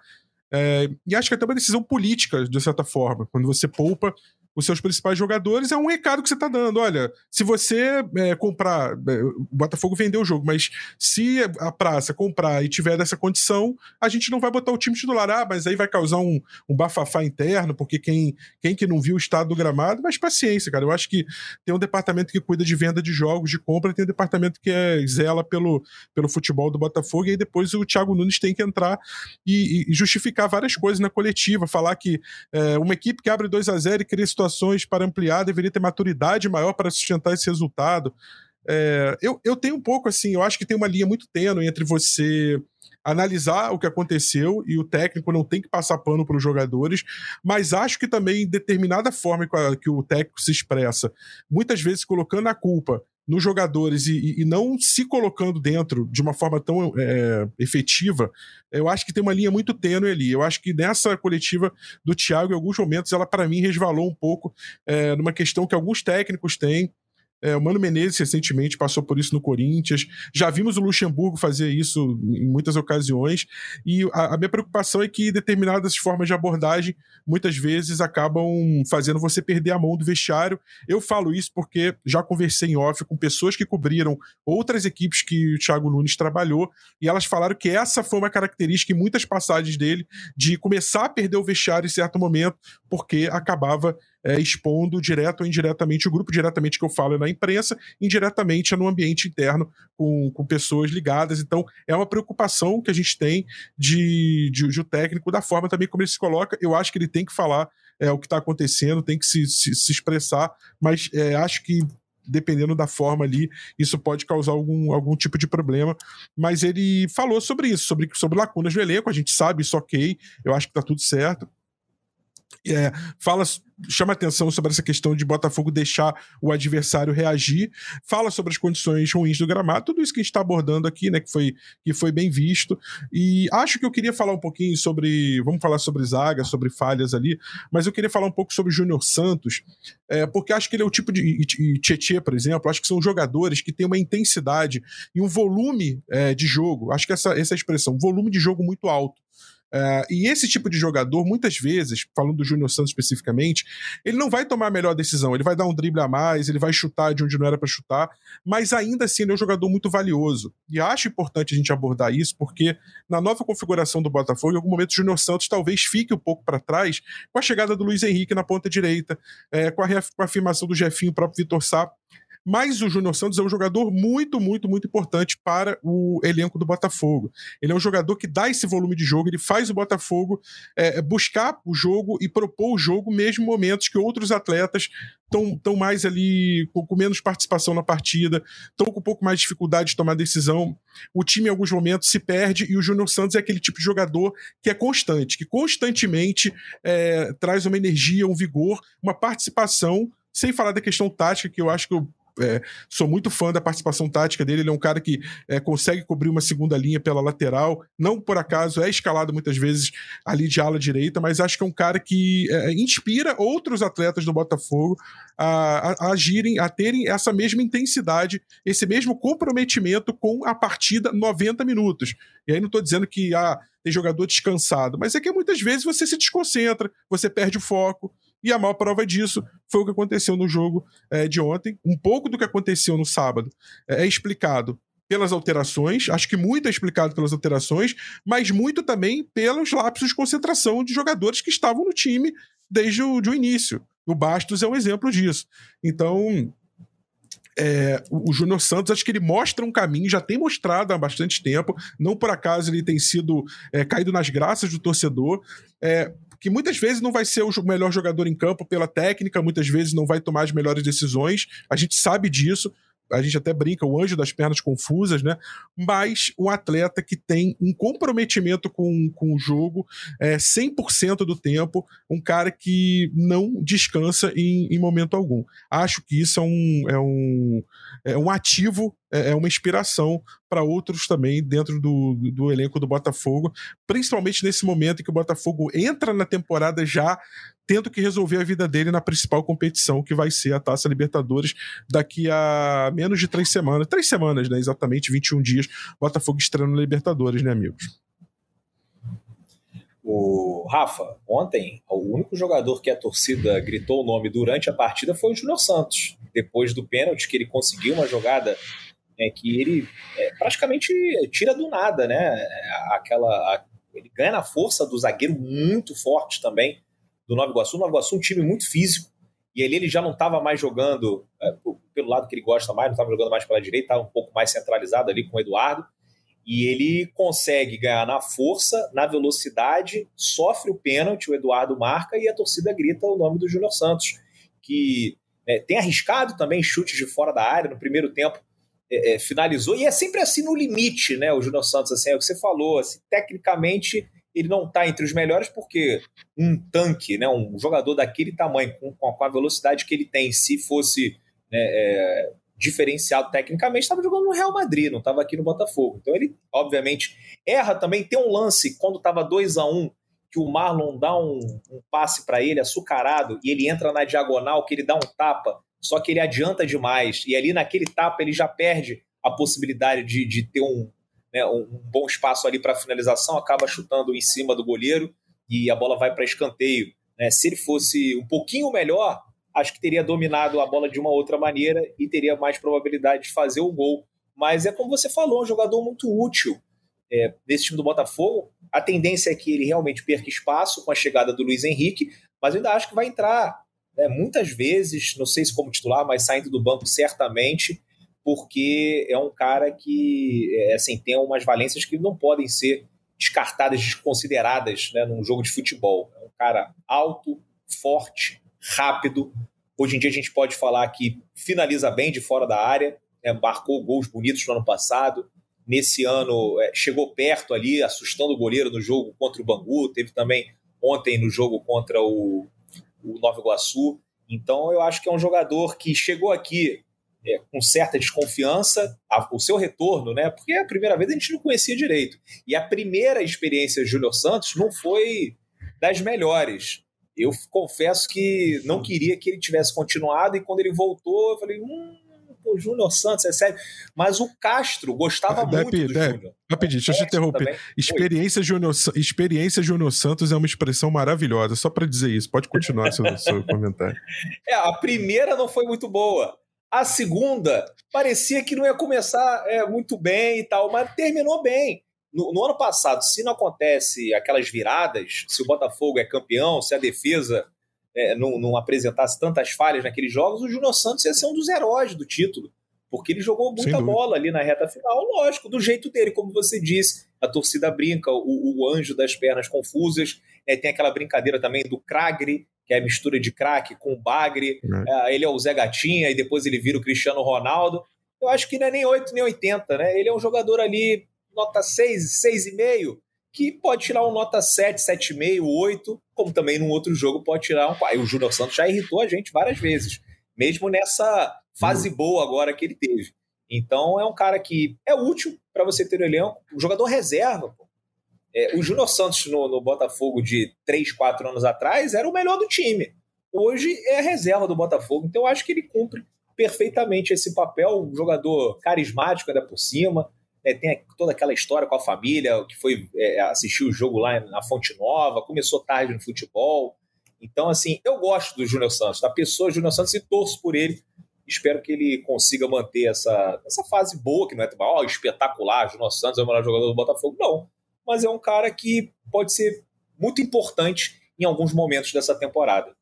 É, e acho que é até uma decisão política, de certa forma. Quando você poupa os seus principais jogadores, é um recado que você está dando. Olha, se você é, comprar, é, o Botafogo vendeu o jogo, mas se a praça comprar e tiver dessa condição, a gente não vai botar o time titular. Ah, mas aí vai causar um, um bafafá interno, porque quem, quem que não viu o estado do gramado, mas paciência, cara. Eu acho que tem um departamento que cuida de venda de jogos, de compra, tem um departamento que é, zela pelo, pelo futebol do Botafogo, e aí depois o Thiago Nunes tem que entrar e, e justificar várias coisas na coletiva, falar que é, uma equipe que abre 2 a 0 e cria situações para ampliar, deveria ter maturidade maior para sustentar esse resultado. É, eu, eu tenho um pouco assim, eu acho que tem uma linha muito tênue entre você analisar o que aconteceu e o técnico não tem que passar pano para os jogadores, mas acho que também determinada forma que o técnico se expressa, muitas vezes colocando a culpa nos jogadores e, e, não se colocando dentro de uma forma tão é, efetiva, eu acho que tem uma linha muito tênue ali. Eu acho que nessa coletiva do Thiago, em alguns momentos, ela para mim resvalou um pouco é, numa questão que alguns técnicos têm. É, o Mano Menezes recentemente passou por isso no Corinthians. Já vimos o Luxemburgo fazer isso em muitas ocasiões. E a, a minha preocupação é que determinadas formas de abordagem muitas vezes acabam fazendo você perder a mão do vestiário. Eu falo isso porque já conversei em off com pessoas que cobriram outras equipes que o Thiago Nunes trabalhou e elas falaram que essa foi uma característica em muitas passagens dele de começar a perder o vestiário em certo momento porque acabava é, expondo direto ou indiretamente o grupo, diretamente que eu falo é na imprensa, indiretamente é no ambiente interno com, com pessoas ligadas. Então, é uma preocupação que a gente tem de, de, de o técnico, da forma também como ele se coloca. Eu acho que ele tem que falar é, o que está acontecendo, tem que se, se, se expressar, mas é, acho que dependendo da forma ali, isso pode causar algum, algum tipo de problema. Mas ele falou sobre isso, sobre, sobre lacunas do elenco, a gente sabe isso ok, eu acho que está tudo certo é, fala, chama atenção sobre essa questão de Botafogo deixar o adversário reagir, fala sobre as condições ruins do gramado, tudo isso que a gente está abordando aqui, né, que foi, que foi bem visto. E acho que eu queria falar um pouquinho sobre, vamos falar sobre zaga, sobre falhas ali, mas eu queria falar um pouco sobre Júnior Santos, é, porque acho que ele é o tipo de. E Tietê, por exemplo, acho que são jogadores que têm uma intensidade e um volume é, de jogo, acho que essa, essa é expressão, volume de jogo muito alto. Uh, e esse tipo de jogador, muitas vezes, falando do Júnior Santos especificamente, ele não vai tomar a melhor decisão, ele vai dar um drible a mais, ele vai chutar de onde não era para chutar, mas ainda assim ele é um jogador muito valioso. E acho importante a gente abordar isso, porque na nova configuração do Botafogo, em algum momento o Júnior Santos talvez fique um pouco para trás com a chegada do Luiz Henrique na ponta direita, é, com, a com a afirmação do Jefinho, o próprio Vitor Sá. Mas o Júnior Santos é um jogador muito, muito, muito importante para o elenco do Botafogo. Ele é um jogador que dá esse volume de jogo, ele faz o Botafogo é, buscar o jogo e propor o jogo, mesmo momentos que outros atletas estão mais ali com, com, menos participação na partida, estão com um pouco mais de dificuldade de tomar decisão. O time, em alguns momentos, se perde e o Júnior Santos é aquele tipo de jogador que é constante, que constantemente é, traz uma energia, um vigor, uma participação sem falar da questão tática, que eu acho que eu é, sou muito fã da participação tática dele. Ele é um cara que é, consegue cobrir uma segunda linha pela lateral. Não por acaso é escalado muitas vezes ali de ala direita, mas acho que é um cara que é, inspira outros atletas do Botafogo a, a, a, agirem, a terem essa mesma intensidade, esse mesmo comprometimento com a partida 90 minutos. E aí não estou dizendo que ah, tem jogador descansado, mas é que muitas vezes você se desconcentra, você perde o foco. E a maior prova disso foi o que aconteceu no jogo é, de ontem. Um pouco do que aconteceu no sábado é, é explicado pelas alterações, acho que muito é explicado pelas alterações, mas muito também pelos lapsos de concentração de jogadores que estavam no time desde o, de o início. O Bastos é um exemplo disso. Então, é, o Júnior Santos, acho que ele mostra um caminho, já tem mostrado há bastante tempo, não por acaso ele tem sido é, caído nas graças do torcedor. É, que muitas vezes não vai ser o melhor jogador em campo pela técnica, muitas vezes não vai tomar as melhores decisões, a gente sabe disso, a gente até brinca, o anjo das pernas confusas, né? Mas um atleta que tem um comprometimento com, com o jogo é, 100% do tempo, um cara que não descansa em, em momento algum. Acho que isso é um, é um, é um ativo é, é uma inspiração para outros também dentro do, do elenco do Botafogo, principalmente nesse momento em que o Botafogo entra na temporada já tendo que resolver a vida dele na principal competição, que vai ser a Taça Libertadores, daqui a menos de três semanas. Três semanas, né? Exatamente, 21 dias. Botafogo estreando na Libertadores, né, amigos? O Rafa, ontem, o único jogador que a torcida gritou o nome durante a partida foi o Júnior Santos. Depois do pênalti, que ele conseguiu uma jogada é, que ele é, praticamente tira do nada, né? Aquela, a, ele ganha na força do zagueiro muito forte também do Nova Iguaçu. O Nova Iguaçu é um time muito físico e ali ele já não estava mais jogando é, pelo lado que ele gosta mais, não estava jogando mais pela direita, estava um pouco mais centralizado ali com o Eduardo. E ele consegue ganhar na força, na velocidade, sofre o pênalti, o Eduardo marca e a torcida grita o nome do Júnior Santos, que é, tem arriscado também chutes de fora da área. No primeiro tempo, é, é, finalizou, e é sempre assim no limite, né? O Júnior Santos, assim, é o que você falou, assim, tecnicamente ele não está entre os melhores porque um tanque, né, um jogador daquele tamanho, com, com a velocidade que ele tem, se fosse né, é, diferenciado tecnicamente, estava jogando no Real Madrid, não estava aqui no Botafogo. Então ele, obviamente, erra também. Tem um lance, quando estava 2 a 1 um, que o Marlon dá um, um passe para ele açucarado e ele entra na diagonal, que ele dá um tapa só que ele adianta demais. E ali naquele tapa ele já perde a possibilidade de, de ter um, né, um bom espaço ali para finalização, acaba chutando em cima do goleiro e a bola vai para escanteio. Né? Se ele fosse um pouquinho melhor, acho que teria dominado a bola de uma outra maneira e teria mais probabilidade de fazer o gol. Mas é como você falou, um jogador muito útil é, desse time do Botafogo. A tendência é que ele realmente perca espaço com a chegada do Luiz Henrique, mas eu ainda acho que vai entrar né, muitas vezes, não sei se como titular, mas saindo do banco certamente, porque é um cara que é, assim, tem umas valências que não podem ser descartadas, desconsideradas né, num jogo de futebol. É um cara alto, forte, rápido. Hoje em dia a gente pode falar que finaliza bem de fora da área, né, marcou gols bonitos no ano passado. Nesse ano é, chegou perto ali, assustando o goleiro no jogo contra o Bangu. Teve também ontem no jogo contra o, o Nova Iguaçu. Então eu acho que é um jogador que chegou aqui é, com certa desconfiança, a, o seu retorno, né? Porque a primeira vez a gente não conhecia direito. E a primeira experiência de Júnior Santos não foi das melhores. Eu confesso que não queria que ele tivesse continuado, e quando ele voltou, eu falei, hum, pô, Júnior Santos, é sério. Mas o Castro gostava muito do Júnior. Rapidinho, deixa eu te interromper. Experiência Júnior, experiência Júnior Santos é uma expressão maravilhosa, só para dizer isso. Pode continuar seu, seu comentário. É, a primeira não foi muito boa. A segunda parecia que não ia começar é, muito bem e tal, mas terminou bem. No, no, ano passado, se não acontece aquelas viradas, se o Botafogo é campeão, se a defesa é, não, não, apresentasse tantas falhas naqueles jogos, o Júnior Santos ia ser um dos heróis do título. Porque ele jogou muita bola ali na reta final, lógico, do jeito dele, como você disse. A torcida brinca, o, o anjo das pernas confusas. É, tem aquela brincadeira também do Kragri, que é a mistura de craque com bagre. É. ele é o Zé Gatinha e depois ele vira o Cristiano Ronaldo. Eu acho que não é nem 8 nem 80, né? Ele é um jogador ali, nota 6, 6,5, que pode tirar um nota 7, 7,5, 8, como também num outro jogo pode tirar um. E o Júnior Santos já irritou a gente várias vezes, mesmo nessa fase hum. boa agora que ele teve. Então é um cara que é útil para você ter o elenco, um jogador reserva. Pô. É, o Júnior Santos no, no, Botafogo de 3, 4 anos atrás era o melhor do time. Hoje é a reserva do Botafogo. Então eu acho que ele cumpre perfeitamente esse papel. Um jogador carismático ainda por cima. É, tem toda aquela história com a família, que foi é, assistir o jogo lá na Fonte Nova, começou tarde no futebol. Então, assim, eu gosto do Júnior Santos, da pessoa Júnior Santos, e torço por ele. Espero que ele consiga manter essa, essa fase boa, que não é oh, espetacular, Júnior Santos é o melhor jogador do Botafogo. Não, mas é um cara que pode ser muito importante em alguns momentos dessa temporada.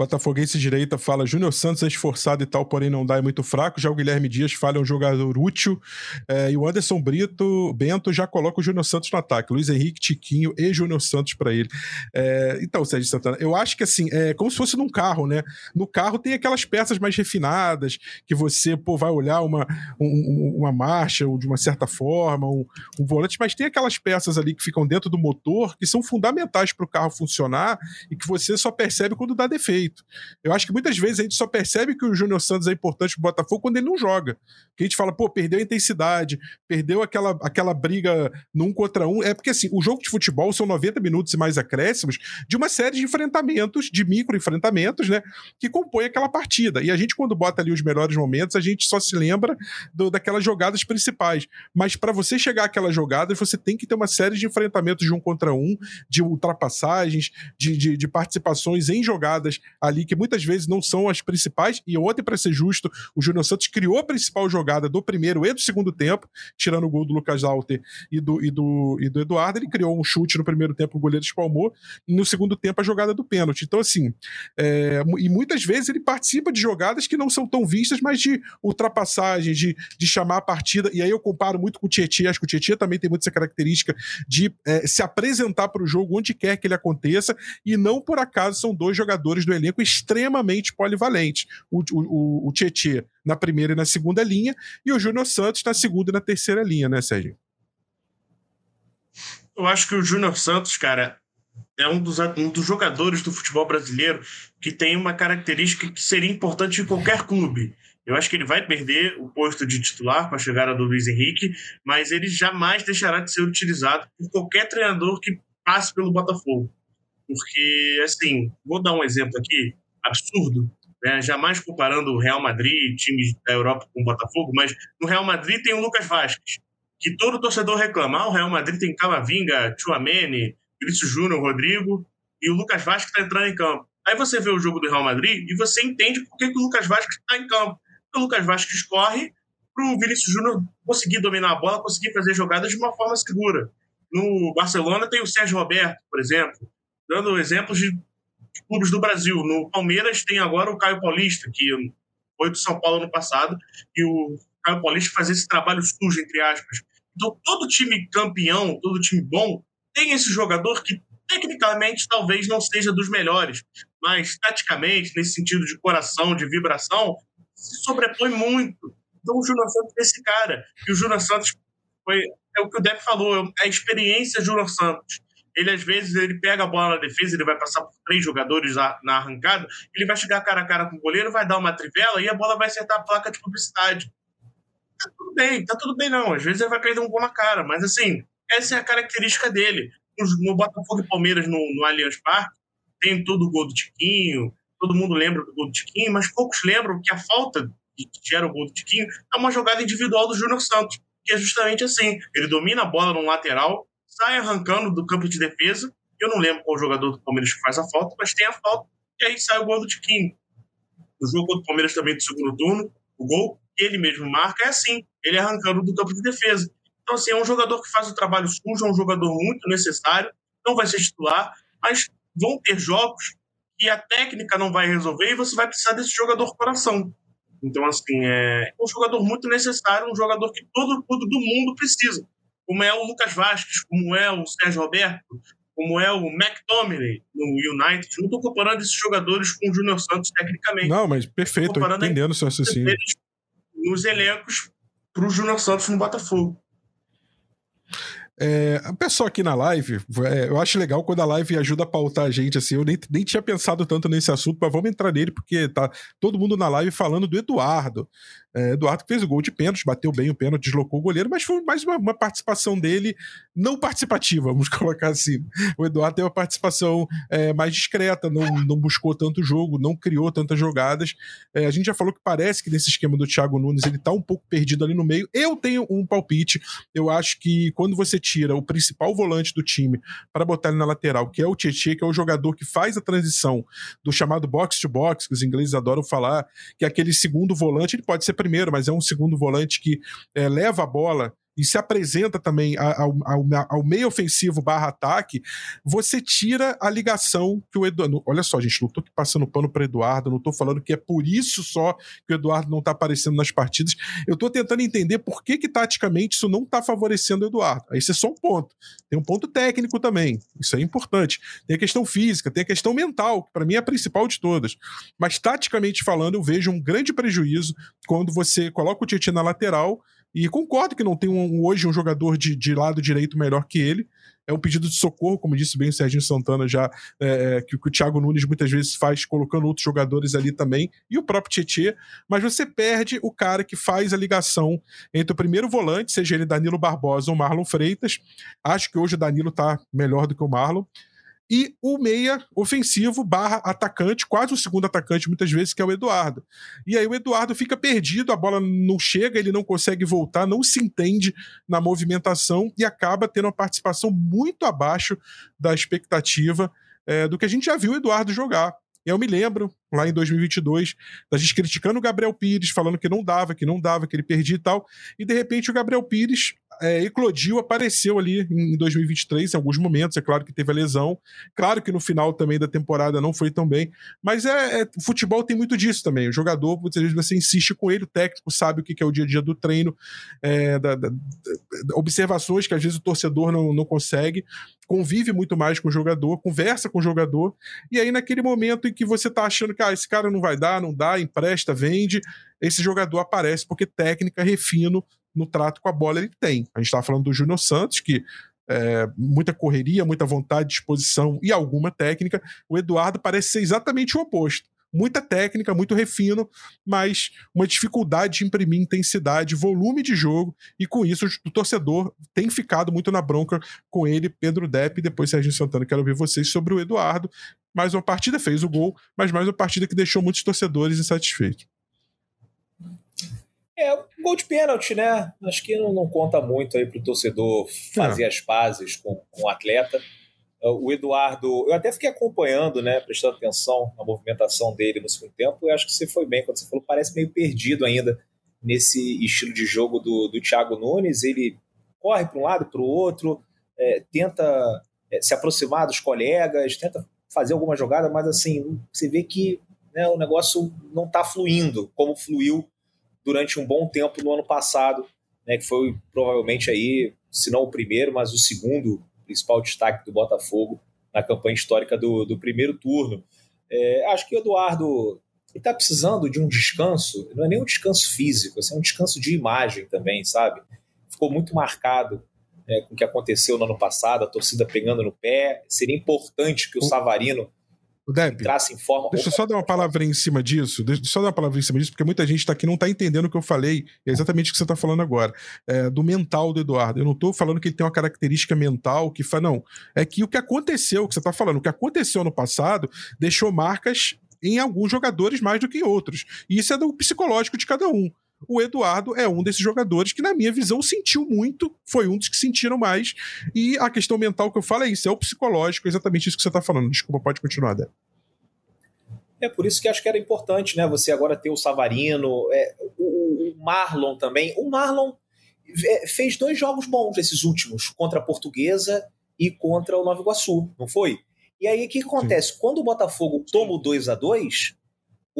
Botafoguense direita fala Júnior Santos é esforçado e tal, porém não dá, é muito fraco. Já o Guilherme Dias fala é um jogador útil. É, e o Anderson Brito, Bento já coloca o Júnior Santos no ataque. Luiz Henrique, Tiquinho e Júnior Santos para ele. É, então, Sérgio Santana, eu acho que assim, é como se fosse num carro, né? No carro tem aquelas peças mais refinadas que você pô, vai olhar uma, um, uma marcha de uma certa forma, um, um volante, mas tem aquelas peças ali que ficam dentro do motor que são fundamentais para o carro funcionar e que você só percebe quando dá defeito feito. Eu acho que muitas vezes a gente só percebe que o Júnior Santos é importante pro Botafogo quando ele não joga. Que a gente fala, pô, perdeu a intensidade, perdeu aquela, aquela briga num contra um. É porque assim, o jogo de futebol são 90 minutos e mais acréscimos de uma série de enfrentamentos, de micro enfrentamentos, né? Que compõem aquela partida. E a gente, quando bota ali os melhores momentos, a gente só se lembra do, daquelas jogadas principais. Mas para você chegar àquelas jogadas, você tem que ter uma série de enfrentamentos de um contra um, de ultrapassagens, de, de, de participações em jogadas ali que muitas vezes não são as principais. E ontem, para ser justo, o Júnior Santos criou a principal jogada do primeiro e do segundo tempo, tirando o gol do Lucas Alter e do, e do, e do Eduardo. Ele criou um chute no primeiro tempo, o goleiro espalmou, e no segundo tempo a jogada do pênalti. Então, assim, é, e muitas vezes ele participa de jogadas que não são tão vistas, mas de ultrapassagem, de, de chamar a partida. E aí eu comparo muito com o Tietchan, acho que o Tietchan também tem muito essa característica de é, se apresentar para o jogo onde quer que ele aconteça, e não por acaso são dois jogadores do elenco extremamente polivalente. O, o, o Tietê na primeira e na segunda linha, e o Júnior Santos na segunda e na terceira linha, né, Sérgio? Eu acho que o Júnior Santos, cara, é um dos, um dos jogadores do futebol brasileiro que tem uma característica que seria importante em qualquer clube. Eu acho que ele vai perder o posto de titular com a chegada do Luiz Henrique, mas ele jamais deixará de ser utilizado por qualquer treinador que passe pelo Botafogo. Porque, assim, vou dar um exemplo aqui, absurdo. né? jamais comparando o Real Madrid, time da Europa com o Botafogo, mas no Real Madrid tem o Lucas Vasquez, que todo torcedor reclama. Ah, o Real Madrid tem Camavinga, Chouameni, Vinícius Júnior, Rodrigo, e o Lucas Vasquez está entrando em campo. Aí você vê o jogo do Real Madrid e você entende por que, que o Lucas Vasquez está em campo. O Lucas Vasquez corre para o Vinícius Júnior conseguir dominar a bola, conseguir fazer jogadas de uma forma segura. No Barcelona tem o Sérgio Roberto, por exemplo, dando exemplos de clubes do Brasil. No Palmeiras tem agora o Caio Paulista, que foi do São Paulo no passado, e o Caio Paulista fazia esse trabalho sujo, entre aspas. Então, todo time campeão, todo time bom, tem esse jogador que, tecnicamente, talvez não seja dos melhores, mas, taticamente, nesse sentido de coração, de vibração, se sobrepõe muito. Então, o Júnior Santos é esse cara. E o Júnior Santos foi, é o que o Depp falou, é a experiência Júnior Santos ele às vezes ele pega a bola na defesa, ele vai passar por três jogadores na arrancada, ele vai chegar cara a cara com o goleiro, vai dar uma trivela e a bola vai acertar a placa de publicidade. Tá tudo bem, tá tudo bem não. Às vezes ele vai cair um gol na cara, mas assim, essa é a característica dele. No, no Botafogo e Palmeiras, no, no Allianz Parque, tem todo o gol do Tiquinho, todo mundo lembra do gol do Tiquinho, mas poucos lembram que a falta que gera o gol do Tiquinho é uma jogada individual do Júnior Santos, que é justamente assim. Ele domina a bola no lateral, sai arrancando do campo de defesa. Eu não lembro qual jogador do Palmeiras que faz a falta, mas tem a falta, e aí sai o gol do Tiquinho. O jogo contra o Palmeiras também do segundo turno, o gol que ele mesmo marca é assim, ele arrancando do campo de defesa. Então, assim, é um jogador que faz o trabalho sujo, é um jogador muito necessário, não vai ser titular, mas vão ter jogos que a técnica não vai resolver e você vai precisar desse jogador coração. Então, assim, é um jogador muito necessário, um jogador que todo, todo mundo precisa como é o Lucas Vasquez, como é o Sérgio Roberto, como é o McTominay no United. Não estou comparando esses jogadores com o Júnior Santos tecnicamente. Não, mas perfeito, estou entendendo o seu raciocínio. Nos elencos para o Júnior Santos no Botafogo. É, a pessoa aqui na live, é, eu acho legal quando a live ajuda a pautar a gente, assim, eu nem, nem tinha pensado tanto nesse assunto, mas vamos entrar nele, porque tá todo mundo na live falando do Eduardo. É, Eduardo fez o gol de pênalti, bateu bem o pênalti, deslocou o goleiro, mas foi mais uma, uma, participação dele não participativa, vamos colocar assim. O Eduardo teve uma participação é, mais discreta, não, não buscou tanto jogo, não criou tantas jogadas. É, a gente já falou que parece que nesse esquema do Thiago Nunes ele tá um pouco perdido ali no meio. Eu tenho um palpite, eu acho que quando você tira o principal volante do time para botar ele na lateral, que é o Tietchan, que é o jogador que faz a transição do chamado box to box, que os ingleses adoram falar, que é aquele segundo volante, ele pode ser primeiro, mas é um segundo volante que é, leva a bola e se apresenta também ao, ao, ao, meio ofensivo barra ataque, você tira a ligação que o Eduardo. Olha só, gente, não aqui passando pano para Eduardo, não tô falando que é por isso só que o Eduardo não tá aparecendo nas partidas. Eu tô tentando entender por que, que taticamente isso não tá favorecendo o Eduardo. Isso é só um ponto. Tem um ponto técnico também. Isso é importante. Tem a questão física, tem a questão mental, que para mim é a principal de todas. Mas taticamente falando, eu vejo um grande prejuízo quando você coloca o Tietchan na lateral e concordo que não tem um, hoje um jogador de, de lado direito melhor que ele. É um pedido de socorro, como disse bem o Serginho Santana, já é, é que, que, o Thiago Nunes muitas vezes faz, colocando outros jogadores ali também, e o próprio Tietê. Mas você perde o cara que faz a ligação entre o primeiro volante, seja ele Danilo Barbosa ou Marlon Freitas. Acho que hoje o Danilo está melhor do que o Marlon e o meia ofensivo barra atacante, quase o segundo atacante muitas vezes, que é o Eduardo. E aí o Eduardo fica perdido, a bola não chega, ele não consegue voltar, não se entende na movimentação e acaba tendo uma participação muito abaixo da expectativa é, do que a gente já viu o Eduardo jogar. Eu me lembro, lá em 2022, da gente criticando o Gabriel Pires, falando que não dava, que não dava, que ele perdia e tal. E de repente o Gabriel Pires é, eclodiu, apareceu ali em 2023, em alguns momentos. É claro que teve a lesão. Claro que no final também da temporada não foi tão bem. Mas é, é o futebol tem muito disso também. O jogador, muitas vezes você insiste com ele, o técnico sabe o que é o dia a dia do treino, é, da, da, da, observações que às vezes o torcedor não, não consegue convive muito mais com o jogador, conversa com o jogador, e aí naquele momento em que você tá achando que ah, esse cara não vai dar, não dá, empresta, vende, esse jogador aparece porque técnica, refino no trato com a bola ele tem. A gente estava falando do Júnior Santos, que é, muita correria, muita vontade, disposição e alguma técnica. O Eduardo parece ser exatamente o oposto. muita técnica, muito refino, mas uma dificuldade de imprimir intensidade, volume de jogo, e com isso o torcedor tem ficado muito na bronca com ele, Pedro Depp, e depois Sérgio Santana. Quero ouvir vocês sobre o Eduardo. Mais uma partida, fez o gol, mas mais uma partida que deixou muitos torcedores insatisfeitos. É, um gol de pênalti, né? Acho que não, não conta muito aí para o torcedor fazer é. as pazes com, com o atleta. O Eduardo, eu até fiquei acompanhando, né, prestando atenção na movimentação dele no segundo tempo, e acho que você foi bem quando você falou, parece meio perdido ainda nesse estilo de jogo do, do Thiago Nunes. Ele corre para um lado, para o outro, é, tenta é, se aproximar dos colegas, tenta fazer alguma jogada, mas assim, você vê que né, o negócio não está fluindo como fluiu durante um bom tempo no ano passado, né, que foi provavelmente aí, se não o primeiro, mas o segundo principal destaque do Botafogo na campanha histórica do, do primeiro turno. É, acho que o Eduardo está precisando de um descanso, não é nem um descanso físico, assim, é um descanso de imagem também, sabe? Ficou muito marcado é, com o que aconteceu no ano passado, a torcida pegando no pé. Seria importante que o Savarino Deb, em forma. Deixa eu só dar uma palavra em cima disso. Deixa eu só dar uma palavra em cima disso, porque muita gente está aqui não está entendendo o que eu falei. É exatamente o que você está falando agora. É, do mental do Eduardo. Eu não estou falando que ele tem uma característica mental que faz. Não. É que o que aconteceu, o que você está falando, o que aconteceu no passado, deixou marcas em alguns jogadores mais do que outros. E isso é do psicológico de cada um o Eduardo é um desses jogadores que, na minha visão, sentiu muito, foi um dos que sentiram mais. E a questão mental que eu falo é isso, é o psicológico, é exatamente isso que você está falando. Desculpa, pode continuar, Dé. É por isso que acho que era importante, né? Você agora ter o Savarino, é, o, o, Marlon também. O Marlon é, fez dois jogos bons esses últimos, contra a Portuguesa e contra o Nova Iguaçu, não foi? E aí o que acontece? Sim. Quando o Botafogo toma o 2 a 2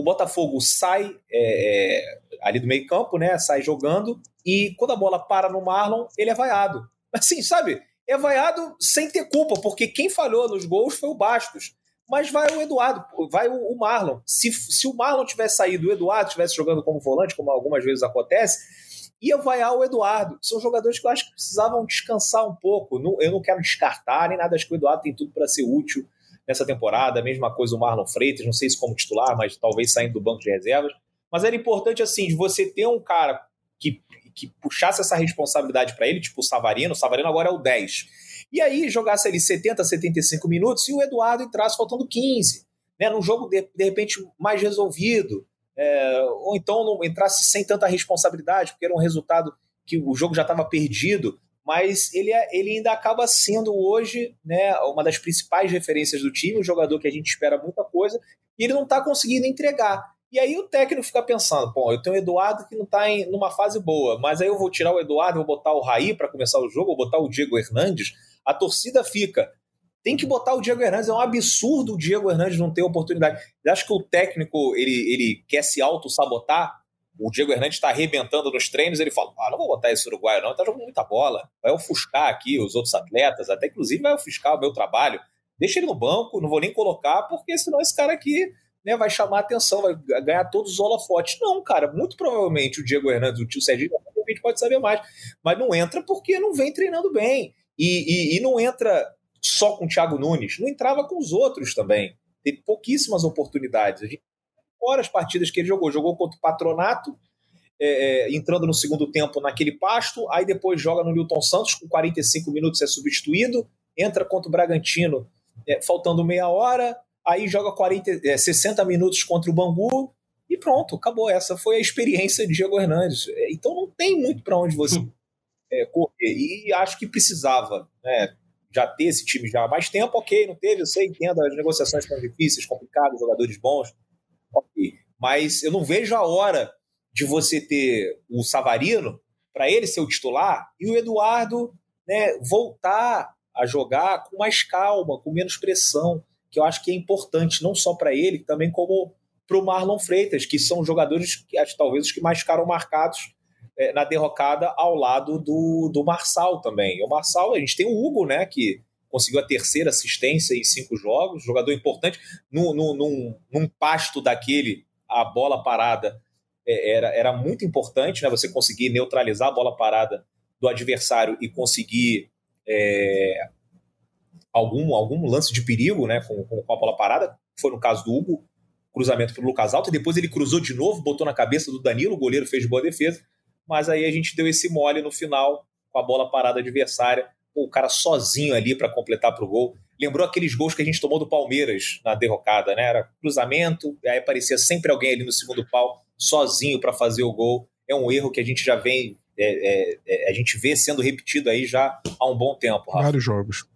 o Botafogo sai é, é, ali do meio campo, né? Sai jogando e quando a bola para no Marlon, ele é vaiado. Assim, sabe? É vaiado sem ter culpa, porque quem falhou nos gols foi o Bastos. Mas vai o Eduardo, vai o, Marlon. Se, se o Marlon tivesse saído, o Eduardo estivesse jogando como volante, como algumas vezes acontece, ia vaiar o Eduardo. São jogadores que eu acho que precisavam descansar um pouco. eu não quero descartar nem nada, acho que o Eduardo tem tudo para ser útil nessa temporada. A mesma coisa o Marlon Freitas, não sei se como titular, mas talvez saindo do banco de reservas. Mas era importante, assim, de você ter um cara que, que puxasse essa responsabilidade para ele, tipo o Savarino. O Savarino agora é o 10. E aí jogasse ali 70, 75 minutos e o Eduardo entrasse faltando 15. Né, num jogo, de, de repente, mais resolvido. É, ou então não entrasse sem tanta responsabilidade, porque era um resultado que o jogo já estava perdido mas ele, é, ele ainda acaba sendo hoje né, uma das principais referências do time, um jogador que a gente espera muita coisa, e ele não está conseguindo entregar. E aí o técnico fica pensando, pô, eu tenho o Eduardo que não está em numa fase boa, mas aí eu vou tirar o Eduardo, vou botar o Raí para começar o jogo, vou botar o Diego Hernandes, a torcida fica, tem que botar o Diego Hernandes, é um absurdo o Diego Hernandes não ter oportunidade. Eu acho que o técnico, ele, ele quer se auto-sabotar, o Diego Hernandes está arrebentando nos treinos, ele fala: ah, não vou botar esse uruguaio, não, está jogando muita bola. Vai ofuscar aqui os outros atletas, até inclusive vai ofuscar o meu trabalho. Deixa ele no banco, não vou nem colocar, porque senão esse cara aqui né, vai chamar atenção, vai ganhar todos os holofotes. Não, cara, muito provavelmente o Diego Hernandes, o tio Serginho, gente pode saber mais. Mas não entra porque não vem treinando bem. E, e, e não entra só com o Thiago Nunes, não entrava com os outros também. Teve pouquíssimas oportunidades. A gente fora as partidas que ele jogou. Jogou contra o Patronato, é, é, entrando no segundo tempo naquele pasto, aí depois joga no Newton Santos, com 45 minutos é substituído, entra contra o Bragantino, é, faltando meia hora, aí joga 40, 60 é, minutos contra o Bangu, e pronto, acabou. Essa foi a experiência de Diego Hernandes. É, então não tem muito para onde você é, correr. E acho que precisava né, já ter esse time já há mais tempo, ok, não teve, eu sei, entendo, as negociações são difíceis, complicadas, jogadores bons. Mas eu não vejo a hora de você ter o Savarino para ele ser o titular e o Eduardo né, voltar a jogar com mais calma, com menos pressão, que eu acho que é importante não só para ele, também como para o Marlon Freitas, que são jogadores que acho talvez os que mais ficaram marcados é, na derrocada ao lado do, do Marçal também. O Marçal, a gente tem o Hugo, né, que conseguiu a terceira assistência em cinco jogos, jogador importante. No, no, num, num pasto daquele, a bola parada é, era, era muito importante, né? Você conseguir neutralizar a bola parada do adversário e conseguir é, algum, algum lance de perigo né, com, com a bola parada. Foi no caso do Hugo. cruzamento para o Lucas Alto, depois ele cruzou de novo, botou na cabeça do Danilo, o goleiro fez boa defesa, mas aí a gente deu esse mole no final, com a bola parada adversária, o cara sozinho ali para completar para o gol. Lembrou aqueles gols que a gente tomou do Palmeiras na derrocada, né? Era cruzamento, aí aparecia sempre alguém ali no segundo pau, sozinho para fazer o gol. É um erro que a gente já vem, é, é, é, a gente vê sendo repetido aí já há um bom tempo. Rafa. Vários jogos.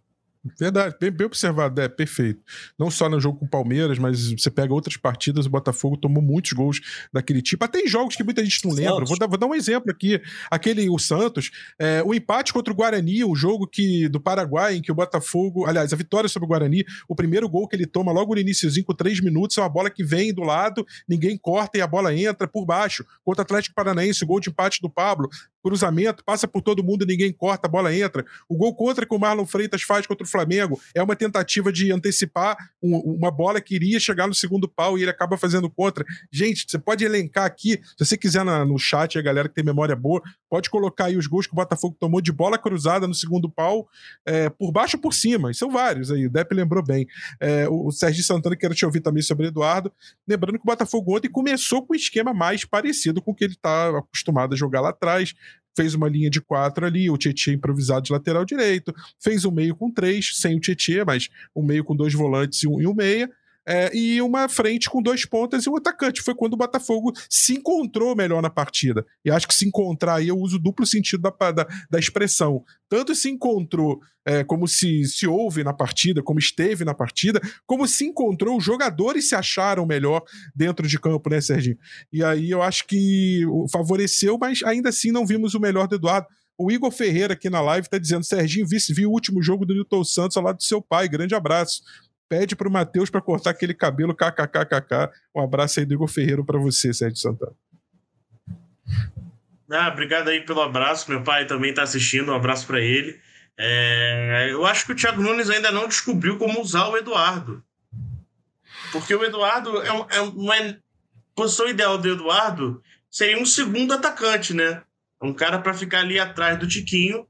Verdade, bem, bem observado, é perfeito. Não só no jogo com o Palmeiras, mas você pega outras partidas, o Botafogo tomou muitos gols daquele tipo. Até em jogos que muita gente não lembra. Vou dar, vou dar, um exemplo aqui. Aquele, o Santos, é, o empate contra o Guarani, o jogo que do Paraguai, em que o Botafogo, aliás, a vitória sobre o Guarani, o primeiro gol que ele toma logo no iníciozinho, com três minutos, é uma bola que vem do lado, ninguém corta e a bola entra por baixo. Contra o Atlético Paranaense, o gol de empate do Pablo, cruzamento, passa por todo mundo, ninguém corta, a bola entra. O gol contra que o Marlon Freitas faz contra o Flamengo é uma tentativa de antecipar um, uma bola que iria chegar no segundo pau e ele acaba fazendo contra. Gente, você pode elencar aqui, se você quiser na, no chat, a galera que tem memória boa, pode colocar aí os gols que o Botafogo tomou de bola cruzada no segundo pau, é, por baixo ou por cima, e são vários aí, o Depp lembrou bem. É, o, o Sérgio Santana, quero te ouvir também sobre o Eduardo, lembrando que o Botafogo ontem começou com um esquema mais parecido com o que ele está acostumado a jogar lá atrás, fez uma linha de quatro ali, o Tietchan improvisado de lateral direito, fez um meio com três, sem o Tietchan, mas um meio com dois volantes e um, e um meia, é, e uma frente com dois pontas e um atacante. Foi quando o Botafogo se encontrou melhor na partida. E acho que se encontrar aí eu uso o duplo sentido da, da, da expressão. Tanto se encontrou é, como se, se houve na partida, como esteve na partida, como se encontrou, os jogadores se acharam melhor dentro de campo, né, Serginho? E aí eu acho que favoreceu, mas ainda assim não vimos o melhor do Eduardo. O Igor Ferreira aqui na live está dizendo: Serginho, vi, vi o último jogo do Newton Santos ao lado do seu pai. Grande abraço pede pro Matheus para cortar aquele cabelo kkkk. Um abraço aí do Igor Ferreiro para você, Sérgio Santana. Ah, obrigado aí pelo abraço. Meu pai também está assistindo. Um abraço para ele. É... eu acho que o Thiago Nunes ainda não descobriu como usar o Eduardo. Porque o Eduardo é, é uma posição ideal do Eduardo seria um segundo atacante, né? Um cara para ficar ali atrás do Tiquinho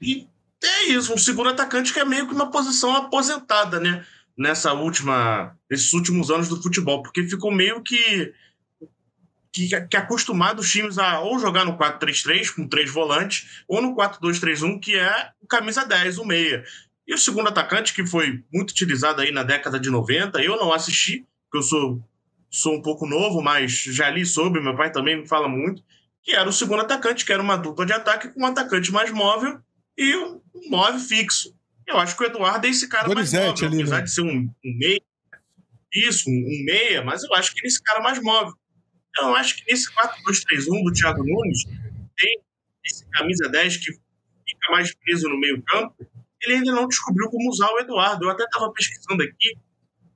e é isso, um segundo atacante que é meio que uma posição aposentada, né? Nessa última, nesses últimos anos do futebol, porque ficou meio que que, que acostumado os times a ou jogar no 4-3-3 com três volantes, ou no 4-2-3-1, que é o camisa 10, o meia. E o segundo atacante, que foi muito utilizado aí na década de 90, eu não assisti, porque eu sou, sou um pouco novo, mas já li sobre, meu pai também me fala muito, que era o segundo atacante, que era uma dupla de ataque com um atacante mais móvel e um, um 9 fixo. Eu acho que o Eduardo é esse cara Donizete mais móvel, ali, apesar né? de ser um, um meia. Isso, um, um, meia, mas eu acho que ele é esse cara mais móvel. Então, eu acho que nesse 4-2-3-1 do Thiago Nunes, tem esse camisa 10 que fica mais preso no meio-campo, ele ainda não descobriu como usar o Eduardo. Eu até estava pesquisando aqui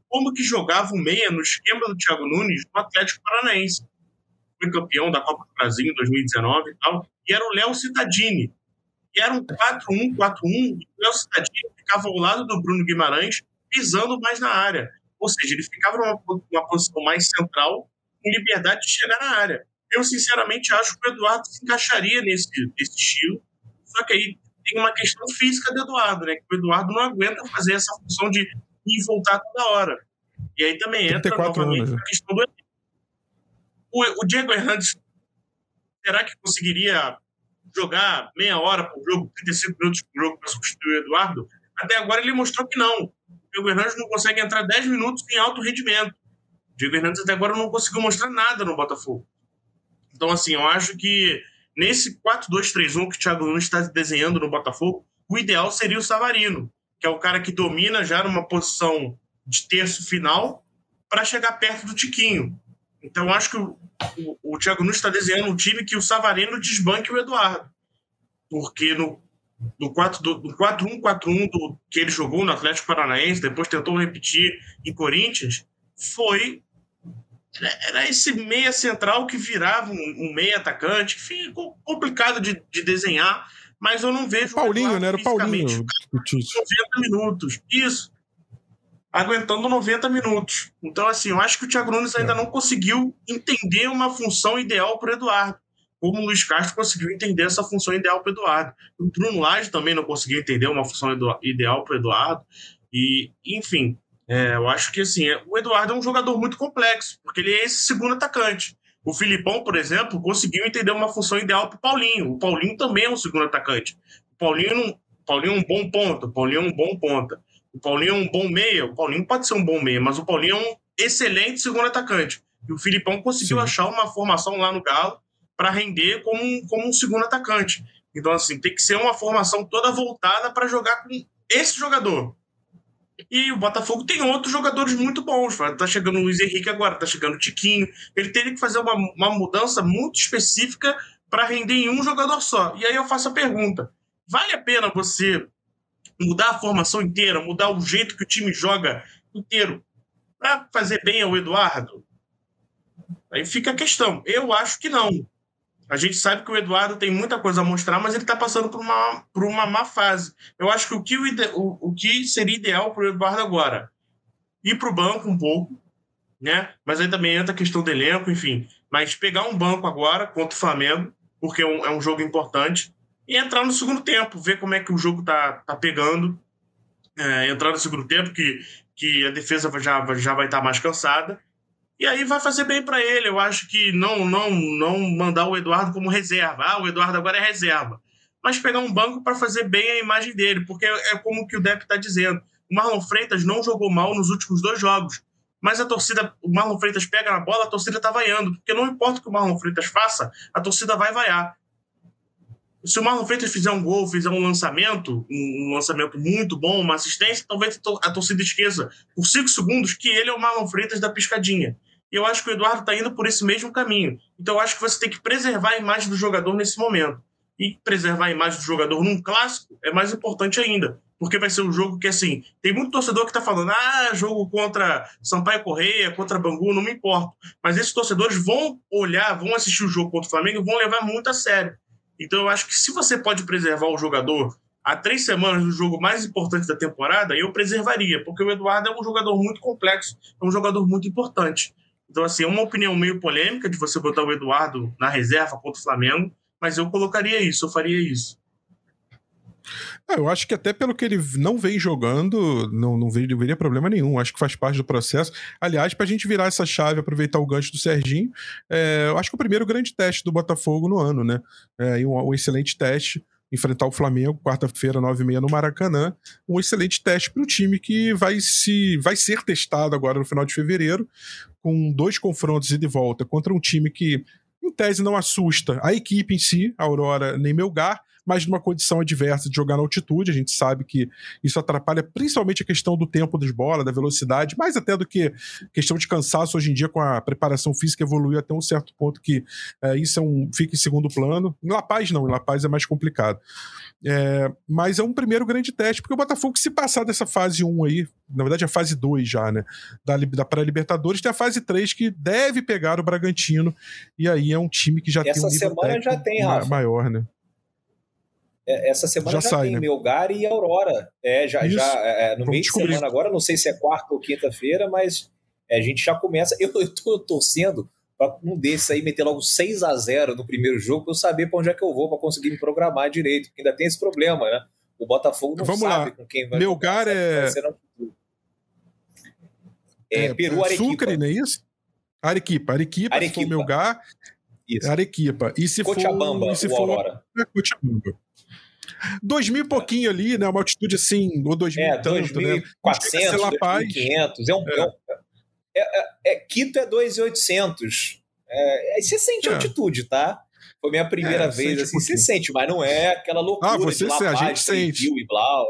como que jogava o meia no esquema do Thiago Nunes no Atlético Paranaense. Foi campeão da Copa do Brasil em 2019 e tal, e era o Léo Cittadini que era um 4-1-4-1, e o Léo Cidadinho ficava ao lado do Bruno Guimarães, pisando mais na área. Ou seja, ele ficava numa, numa posição mais central, com liberdade de chegar na área. Eu, sinceramente, acho que o Eduardo se encaixaria nesse, nesse estilo, só que aí tem uma questão física do Eduardo, né? Que o Eduardo não aguenta fazer essa função de ir e voltar toda hora. E aí também entra novamente anos. Né? a questão do o, o Diego Hernandes será que conseguiria jogar meia hora por jogo, 35 minutos por jogo para substituir o Eduardo, até agora ele mostrou que não. O Diego Hernandes não consegue entrar 10 minutos em alto rendimento. O Diego Hernandes até agora não conseguiu mostrar nada no Botafogo. Então, assim, eu acho que nesse 4-2-3-1 que o Thiago Nunes está desenhando no Botafogo, o ideal seria o Savarino, que é o cara que domina já numa posição de terço final para chegar perto do Tiquinho. Então, acho que o, o, o Thiago Nunes está desenhando um time que o Savarino desbanque o Eduardo. Porque no, no 4-1-4-1 que ele jogou no Atlético Paranaense, depois tentou repetir em Corinthians, foi. Era esse meia central que virava um, um meia atacante, que ficou complicado de, de desenhar, mas eu não vejo. O Paulinho, né? Era o Paulinho. 90 minutos. Isso aguentando 90 minutos. Então, assim, eu acho que o Thiago Nunes ainda é. não conseguiu entender uma função ideal para o Eduardo, como o Luiz Castro conseguiu entender essa função ideal para o Eduardo. O Bruno Lage também não conseguiu entender uma função ideal para o Eduardo. E, enfim, É, eu acho que assim, o Eduardo é um jogador muito complexo, porque ele é esse segundo atacante. O Filipão, por exemplo, conseguiu entender uma função ideal para o Paulinho. O Paulinho também é um segundo atacante. O Paulinho, não, o Paulinho é um bom ponto, o Paulinho é um bom ponta. O Paulinho é um bom meia, o Paulinho pode ser um bom meia, mas o Paulinho é um excelente segundo atacante. E o Filipão conseguiu Sim. achar uma formação lá no Galo para render como um, como um segundo atacante. Então, assim, tem que ser uma formação toda voltada para jogar com esse jogador. E o Botafogo tem outros jogadores muito bons. Tá chegando o Luiz Henrique agora, tá chegando o Tiquinho. Ele teria que fazer uma, uma mudança muito específica para render em um jogador só. E aí eu faço a pergunta: vale a pena você mudar a formação inteira, mudar o jeito que o time joga inteiro para fazer bem ao Eduardo? Aí fica a questão. Eu acho que não. A gente sabe que o Eduardo tem muita coisa a mostrar, mas ele está passando por uma, por uma má fase. Eu acho que o que, o, o, o que seria ideal para o Eduardo agora? Ir para o banco um pouco, né? Mas aí também entra a questão do elenco, enfim. Mas pegar um banco agora contra o Flamengo, porque é um, é um jogo importante, e entrar no segundo tempo, ver como é que o jogo tá, tá pegando. É, entrar no segundo tempo, que, que a defesa já, já vai estar tá mais cansada e aí vai fazer bem para ele. Eu acho que não, não, não mandar o Eduardo como reserva. Ah, o Eduardo agora é reserva. Mas pegar um banco para fazer bem a imagem dele, porque é como que o Depp está dizendo. O Marlon Freitas não jogou mal nos últimos dois jogos. Mas a torcida, o Marlon Freitas pega na bola, a torcida tá vaiando. Porque não importa o que o Marlon Freitas faça, a torcida vai vaiar. Se o Marlon Freitas fizer um gol, fizer um lançamento, um lançamento muito bom, uma assistência, talvez a torcida esqueça por cinco segundos que ele é o Marlon Freitas da piscadinha. E eu acho que o Eduardo está indo por esse mesmo caminho. Então eu acho que você tem que preservar a imagem do jogador nesse momento. E preservar a imagem do jogador num clássico é mais importante ainda. Porque vai ser um jogo que, assim, tem muito torcedor que está falando, ah, jogo contra Sampaio Correia, contra Bangu, não me importa. Mas esses torcedores vão olhar, vão assistir o jogo contra o Flamengo e vão levar muito a sério. Então eu acho que se você pode preservar o jogador há três semanas do jogo mais importante da temporada, eu preservaria, porque o Eduardo é um jogador muito complexo, é um jogador muito importante. Então, assim, é uma opinião meio polêmica de você botar o Eduardo na reserva contra o Flamengo, mas eu colocaria isso, eu faria isso. Ah, eu acho que até pelo que ele não vem jogando, não, não, veria, não veria problema nenhum. Acho que faz parte do processo. Aliás, para a gente virar essa chave, aproveitar o gancho do Serginho, é, eu acho que é o primeiro grande teste do Botafogo no ano, né? É, um, um excelente teste enfrentar o Flamengo, quarta-feira, nove e meia, no Maracanã. Um excelente teste para o time que vai, se, vai ser testado agora no final de fevereiro, com dois confrontos e de volta contra um time que, em tese, não assusta a equipe em si, a Aurora nem Melgar, mas numa condição adversa de jogar na altitude. A gente sabe que isso atrapalha principalmente a questão do tempo das bolas, da velocidade, mais até do que questão de cansaço hoje em dia com a preparação física evoluiu até um certo ponto que é, isso é um, fica em segundo plano. Em La Paz não, em La Paz é mais complicado. É, mas é um primeiro grande teste, porque o Botafogo, se passar dessa fase 1 aí, na verdade é a fase 2 já, né? Da, da pré-Libertadores, tem a fase 3 que deve pegar o Bragantino, e aí é um time que já Essa tem um nível semana já tem, Rafa. maior, né? É, essa semana já, já sai, tem né? Melgar e Aurora. É, já, já é, no meio de semana agora, não sei se é quarta ou quinta-feira, mas é, a gente já começa. Eu, eu tô torcendo para um desses aí meter logo 6 a 0 no primeiro jogo, para eu saber para onde é que eu vou, para conseguir me programar direito, porque ainda tem esse problema, né? O Botafogo não Vamos sabe lá. com quem vai Melgar é... é... é Peru, Arequipa. Sucre, não é isso? Arequipa. Arequipa, Arequipa. se for Melgar, isso. Arequipa. E se Cochabamba, for... E se for... Aurora. É Cochabamba. Dois mil e pouquinho ali, né? Uma altitude assim, ou dois mil é, tanto, né? 400, 2.500. É, um, é. É, é, é, Quito é 2.800. É, aí você sente é. altitude, tá? Foi minha primeira é, vez, assim, um você sente, mas não é aquela loucura ah, você de La a gente sente. e Blau.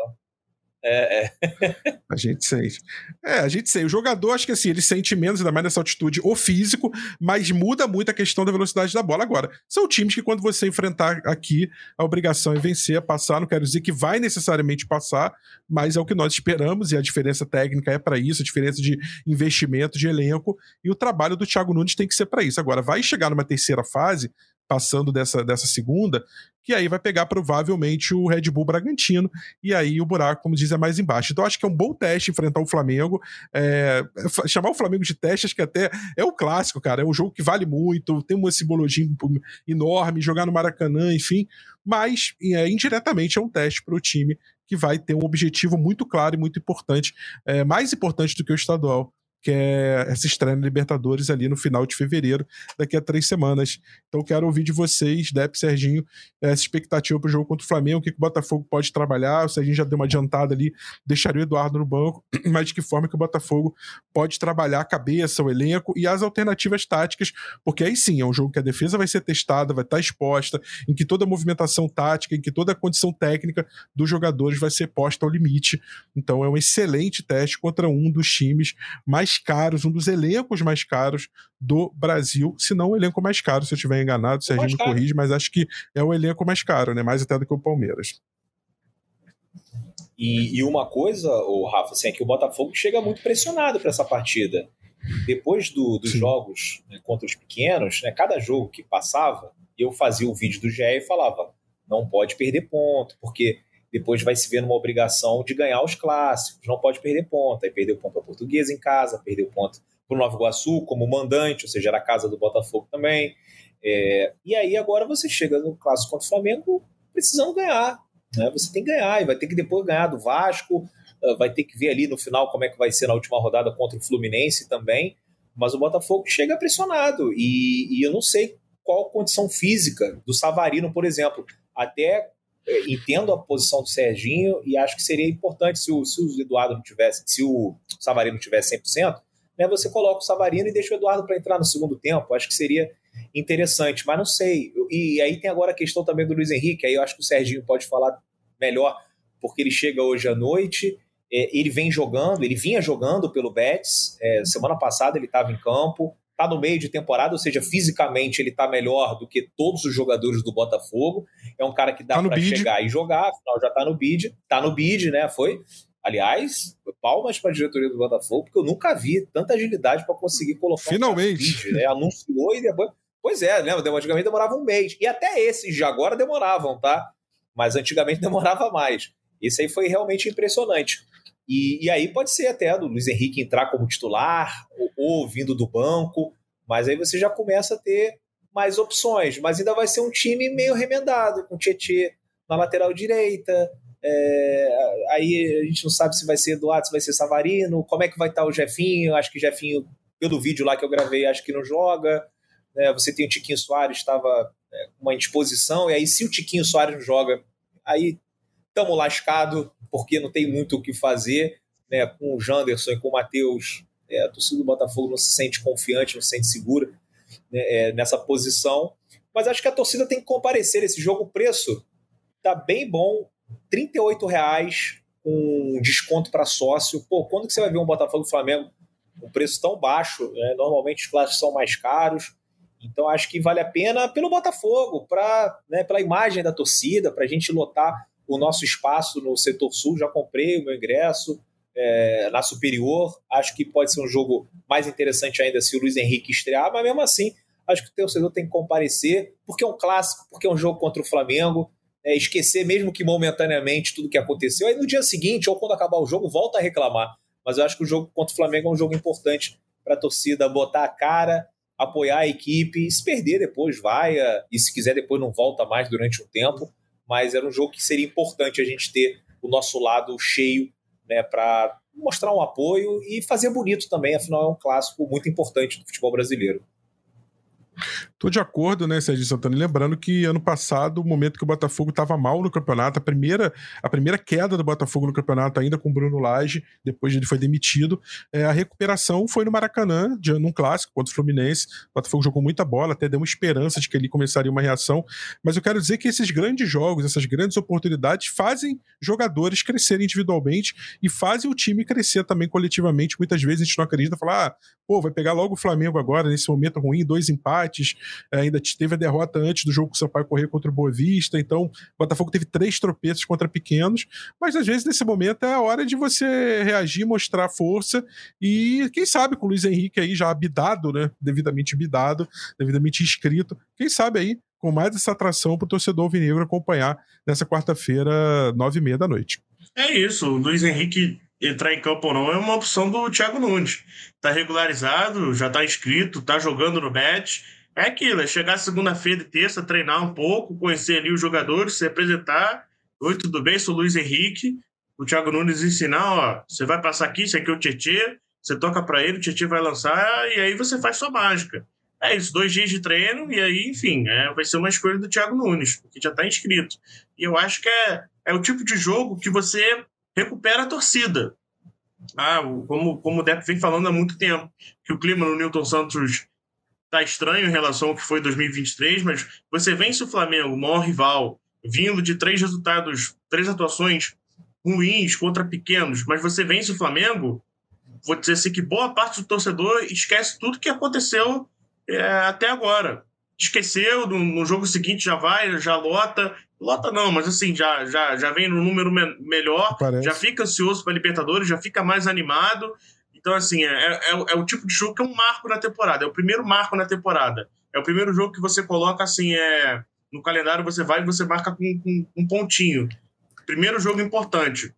É, é. a gente sente. É, a gente sente. O jogador, acho que assim, ele sente menos, ainda mais nessa altitude, o físico, mas muda muito a questão da velocidade da bola. Agora, são times que quando você enfrentar aqui, a obrigação é vencer, é passar. Não quero dizer que vai necessariamente passar, mas é o que nós esperamos e a diferença técnica é para isso, a diferença de investimento, de elenco, e o trabalho do Thiago Nunes tem que ser para isso. Agora, vai chegar numa terceira fase, passando dessa, dessa segunda, que aí vai pegar provavelmente o Red Bull Bragantino, e aí o buraco, como diz, é mais embaixo. Então acho que é um bom teste enfrentar o Flamengo. É, chamar o Flamengo de teste, acho que até é o clássico, cara. É um jogo que vale muito, tem uma simbologia enorme, jogar no Maracanã, enfim. Mas é, indiretamente é um teste para o time que vai ter um objetivo muito claro e muito importante, é, mais importante do que o estadual, que é essa estreia na Libertadores ali no final de fevereiro, daqui a três semanas. Então quero ouvir de vocês, Dep, Serginho, essa expectativa para o jogo contra o Flamengo, o que, que o Botafogo pode trabalhar, o Serginho já deu uma adiantada ali, deixaria o Eduardo no banco, mas de que forma que o Botafogo pode trabalhar a cabeça, o elenco e as alternativas táticas, porque aí sim, é um jogo que a defesa vai ser testada, vai estar exposta, em que toda a movimentação tática, em que toda a condição técnica dos jogadores vai ser posta ao limite. Então é um excelente teste contra um dos times mais mais caros, um dos elencos mais caros do Brasil, se não o elenco mais caro, se eu estiver enganado, Serginho me corrige, mas acho que é o elenco mais caro, né? Mais até do que o Palmeiras. E, e uma coisa, o Rafa, assim, é que o Botafogo chega muito pressionado para essa partida. Depois do, dos Sim. jogos né, contra os pequenos, né, cada jogo que passava, eu fazia o vídeo do GE e falava: não pode perder ponto, porque depois vai se ver numa obrigação de ganhar os clássicos, não pode perder ponto. Aí perdeu ponto para Portuguesa em casa, perdeu ponto para o Nova Iguaçu como mandante, ou seja, era a casa do Botafogo também. É, e aí agora você chega no clássico contra o Flamengo precisando ganhar. Né? Você tem que ganhar e vai ter que depois ganhar do Vasco, ah, vai ter que ver ali no final como é que vai ser na última rodada contra o Fluminense também. Mas o Botafogo chega pressionado e, e eu não sei qual condição física do Savarino, por exemplo. Até entendo a posição do Serginho e acho que seria importante se o, se o Eduardo não tivesse, se o Savarino tivesse 100%, né, você coloca o Savarino e deixa o Eduardo para entrar no segundo tempo. Acho que seria interessante, mas não sei. E aí tem agora a questão também do Luiz Henrique, aí eu acho que o Serginho pode falar melhor, porque ele chega hoje à noite, é, ele vem jogando, ele vinha jogando pelo Betis, é, semana passada ele estava em campo, está no meio de temporada, ou seja, fisicamente ele está melhor do que todos os jogadores do Botafogo. É um cara que dá tá para chegar e jogar, afinal já está no bid, está no bid, né? Foi. Aliás, palmas para a diretoria do Botafogo, porque eu nunca vi tanta agilidade para conseguir colocar Finalmente. Um bid, né? Anunciou e depois. Pois é, né? Antigamente demorava um mês. E até esses de agora demoravam, tá? Mas antigamente demorava mais. Isso aí foi realmente impressionante. E, e, aí pode ser até do Luiz Henrique entrar como titular ou, ou, vindo do banco, mas aí você já começa a ter mais opções. Mas ainda vai ser um time meio remendado, com o Tietê na lateral direita. É, aí a gente não sabe se vai ser Eduardo, se vai ser Savarino, como é que vai estar o Jefinho. Acho que o Jefinho, pelo vídeo lá que eu gravei, acho que não joga. É, você tem o Tiquinho Soares, estava é, com uma indisposição, e aí se o Tiquinho Soares não joga, aí estamos lascado porque não tem muito o que fazer, né? Com o Janderson e com o Matheus, é, a torcida do Botafogo não se sente confiante, não se sente segura né, é, nessa posição. Mas acho que a torcida tem que comparecer. Esse jogo, o preço tá bem bom, R$ reais com desconto para sócio. Pô, quando que você vai ver um Botafogo Flamengo um preço tão baixo? Né? Normalmente os clássicos são mais caros. Então acho que vale a pena pelo Botafogo, pra, né, pela imagem da torcida, para a gente lotar o nosso espaço no setor sul, já comprei o meu ingresso é, na superior. Acho que pode ser um jogo mais interessante ainda se o Luiz Henrique estrear, mas mesmo assim, acho que o torcedor tem que comparecer, porque é um clássico, porque é um jogo contra o Flamengo. É, esquecer, mesmo que momentaneamente, tudo que aconteceu. Aí no dia seguinte, ou quando acabar o jogo, volta a reclamar. Mas eu acho que o jogo contra o Flamengo é um jogo importante para a torcida botar a cara, apoiar a equipe, e se perder depois, vai, e se quiser depois não volta mais durante um tempo mas era um jogo que seria importante a gente ter o nosso lado cheio né, para mostrar um apoio e fazer bonito também, afinal é um clássico muito importante do futebol brasileiro. Tô de acordo, né, Sérgio Santana? Lembrando que ano passado, o momento que o Botafogo estava mal no campeonato, a primeira, a primeira queda do Botafogo no campeonato, ainda com o Bruno Lage, depois ele foi demitido, é, a recuperação foi no Maracanã, de, num clássico contra o Fluminense. O Botafogo jogou muita bola, até deu uma esperança de que ele começaria uma reação. Mas eu quero dizer que esses grandes jogos, essas grandes oportunidades, fazem jogadores crescerem individualmente e fazem o time crescer também coletivamente. Muitas vezes a gente não acredita, falar, ah, pô, vai pegar logo o Flamengo agora, nesse momento ruim, dois empates ainda teve a derrota antes do jogo com o Sampaio correr contra o Boa Vista, então o Botafogo teve três tropeços contra pequenos, mas às vezes nesse momento é a hora de você reagir, mostrar força e quem sabe com o Luiz Henrique aí já bidado, né, devidamente bidado, devidamente inscrito, quem sabe aí com mais essa atração para o torcedor vinegro acompanhar nessa quarta-feira, nove e meia da noite. É isso, o Luiz Henrique entrar em campo ou não é uma opção do Thiago Nunes. Está regularizado, já está inscrito, está jogando no match é aquilo, é chegar segunda-feira e terça, treinar um pouco, conhecer ali os jogadores, se apresentar Oi, tudo bem? Sou Luiz Henrique. O Thiago Nunes ensinar, ó, você vai passar aqui, isso aqui é o Tietê, você toca para ele, o Tietê vai lançar e aí você faz sua mágica. É isso, dois dias de treino e aí, enfim, é, vai ser uma escolha do Thiago Nunes, que já está inscrito. E eu acho que é, é o tipo de jogo que você recupera a torcida. Ah, como, como o Depp vem falando há muito tempo, que o clima no Newton Santos tá estranho em relação ao que foi 2023, mas você vence o Flamengo, o maior rival, vindo de três resultados, três atuações ruins contra pequenos, mas você vence o Flamengo, vou dizer assim que boa parte do torcedor esquece tudo que aconteceu é, até agora. Esqueceu, no, no, jogo seguinte já vai, já lota. Lota não, mas assim, já, já, já vem no número me melhor, Parece. já fica ansioso para Libertadores, já fica mais animado. Então, assim, é, é, é, o tipo de jogo que é um marco na temporada, é o primeiro marco na temporada. É o primeiro jogo que você coloca assim, é, no calendário você vai e você marca com, com um pontinho. Primeiro jogo importante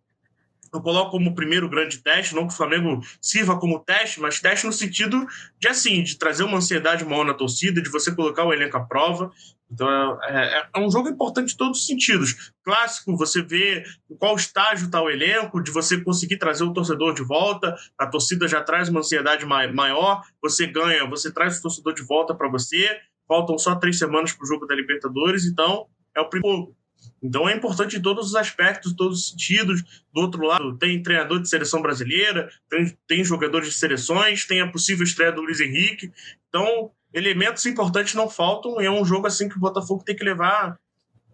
eu coloco como primeiro grande teste, não que o Flamengo sirva como teste, mas teste no sentido de assim, de trazer uma ansiedade maior na torcida, de você colocar o elenco à prova. Então é, é, é um jogo importante em todos os sentidos. Clássico, você vê em qual estágio está o elenco, de você conseguir trazer o torcedor de volta, a torcida já traz uma ansiedade maior, você ganha, você traz o torcedor de volta para você. Faltam só três semanas para o jogo da Libertadores, então é o primeiro então é importante em todos os aspectos, todos os sentidos. Do outro lado, tem treinador de seleção brasileira, tem, tem jogadores de seleções, tem a possível estreia do Luiz Henrique. Então, elementos importantes não faltam. É um jogo assim que o Botafogo tem que levar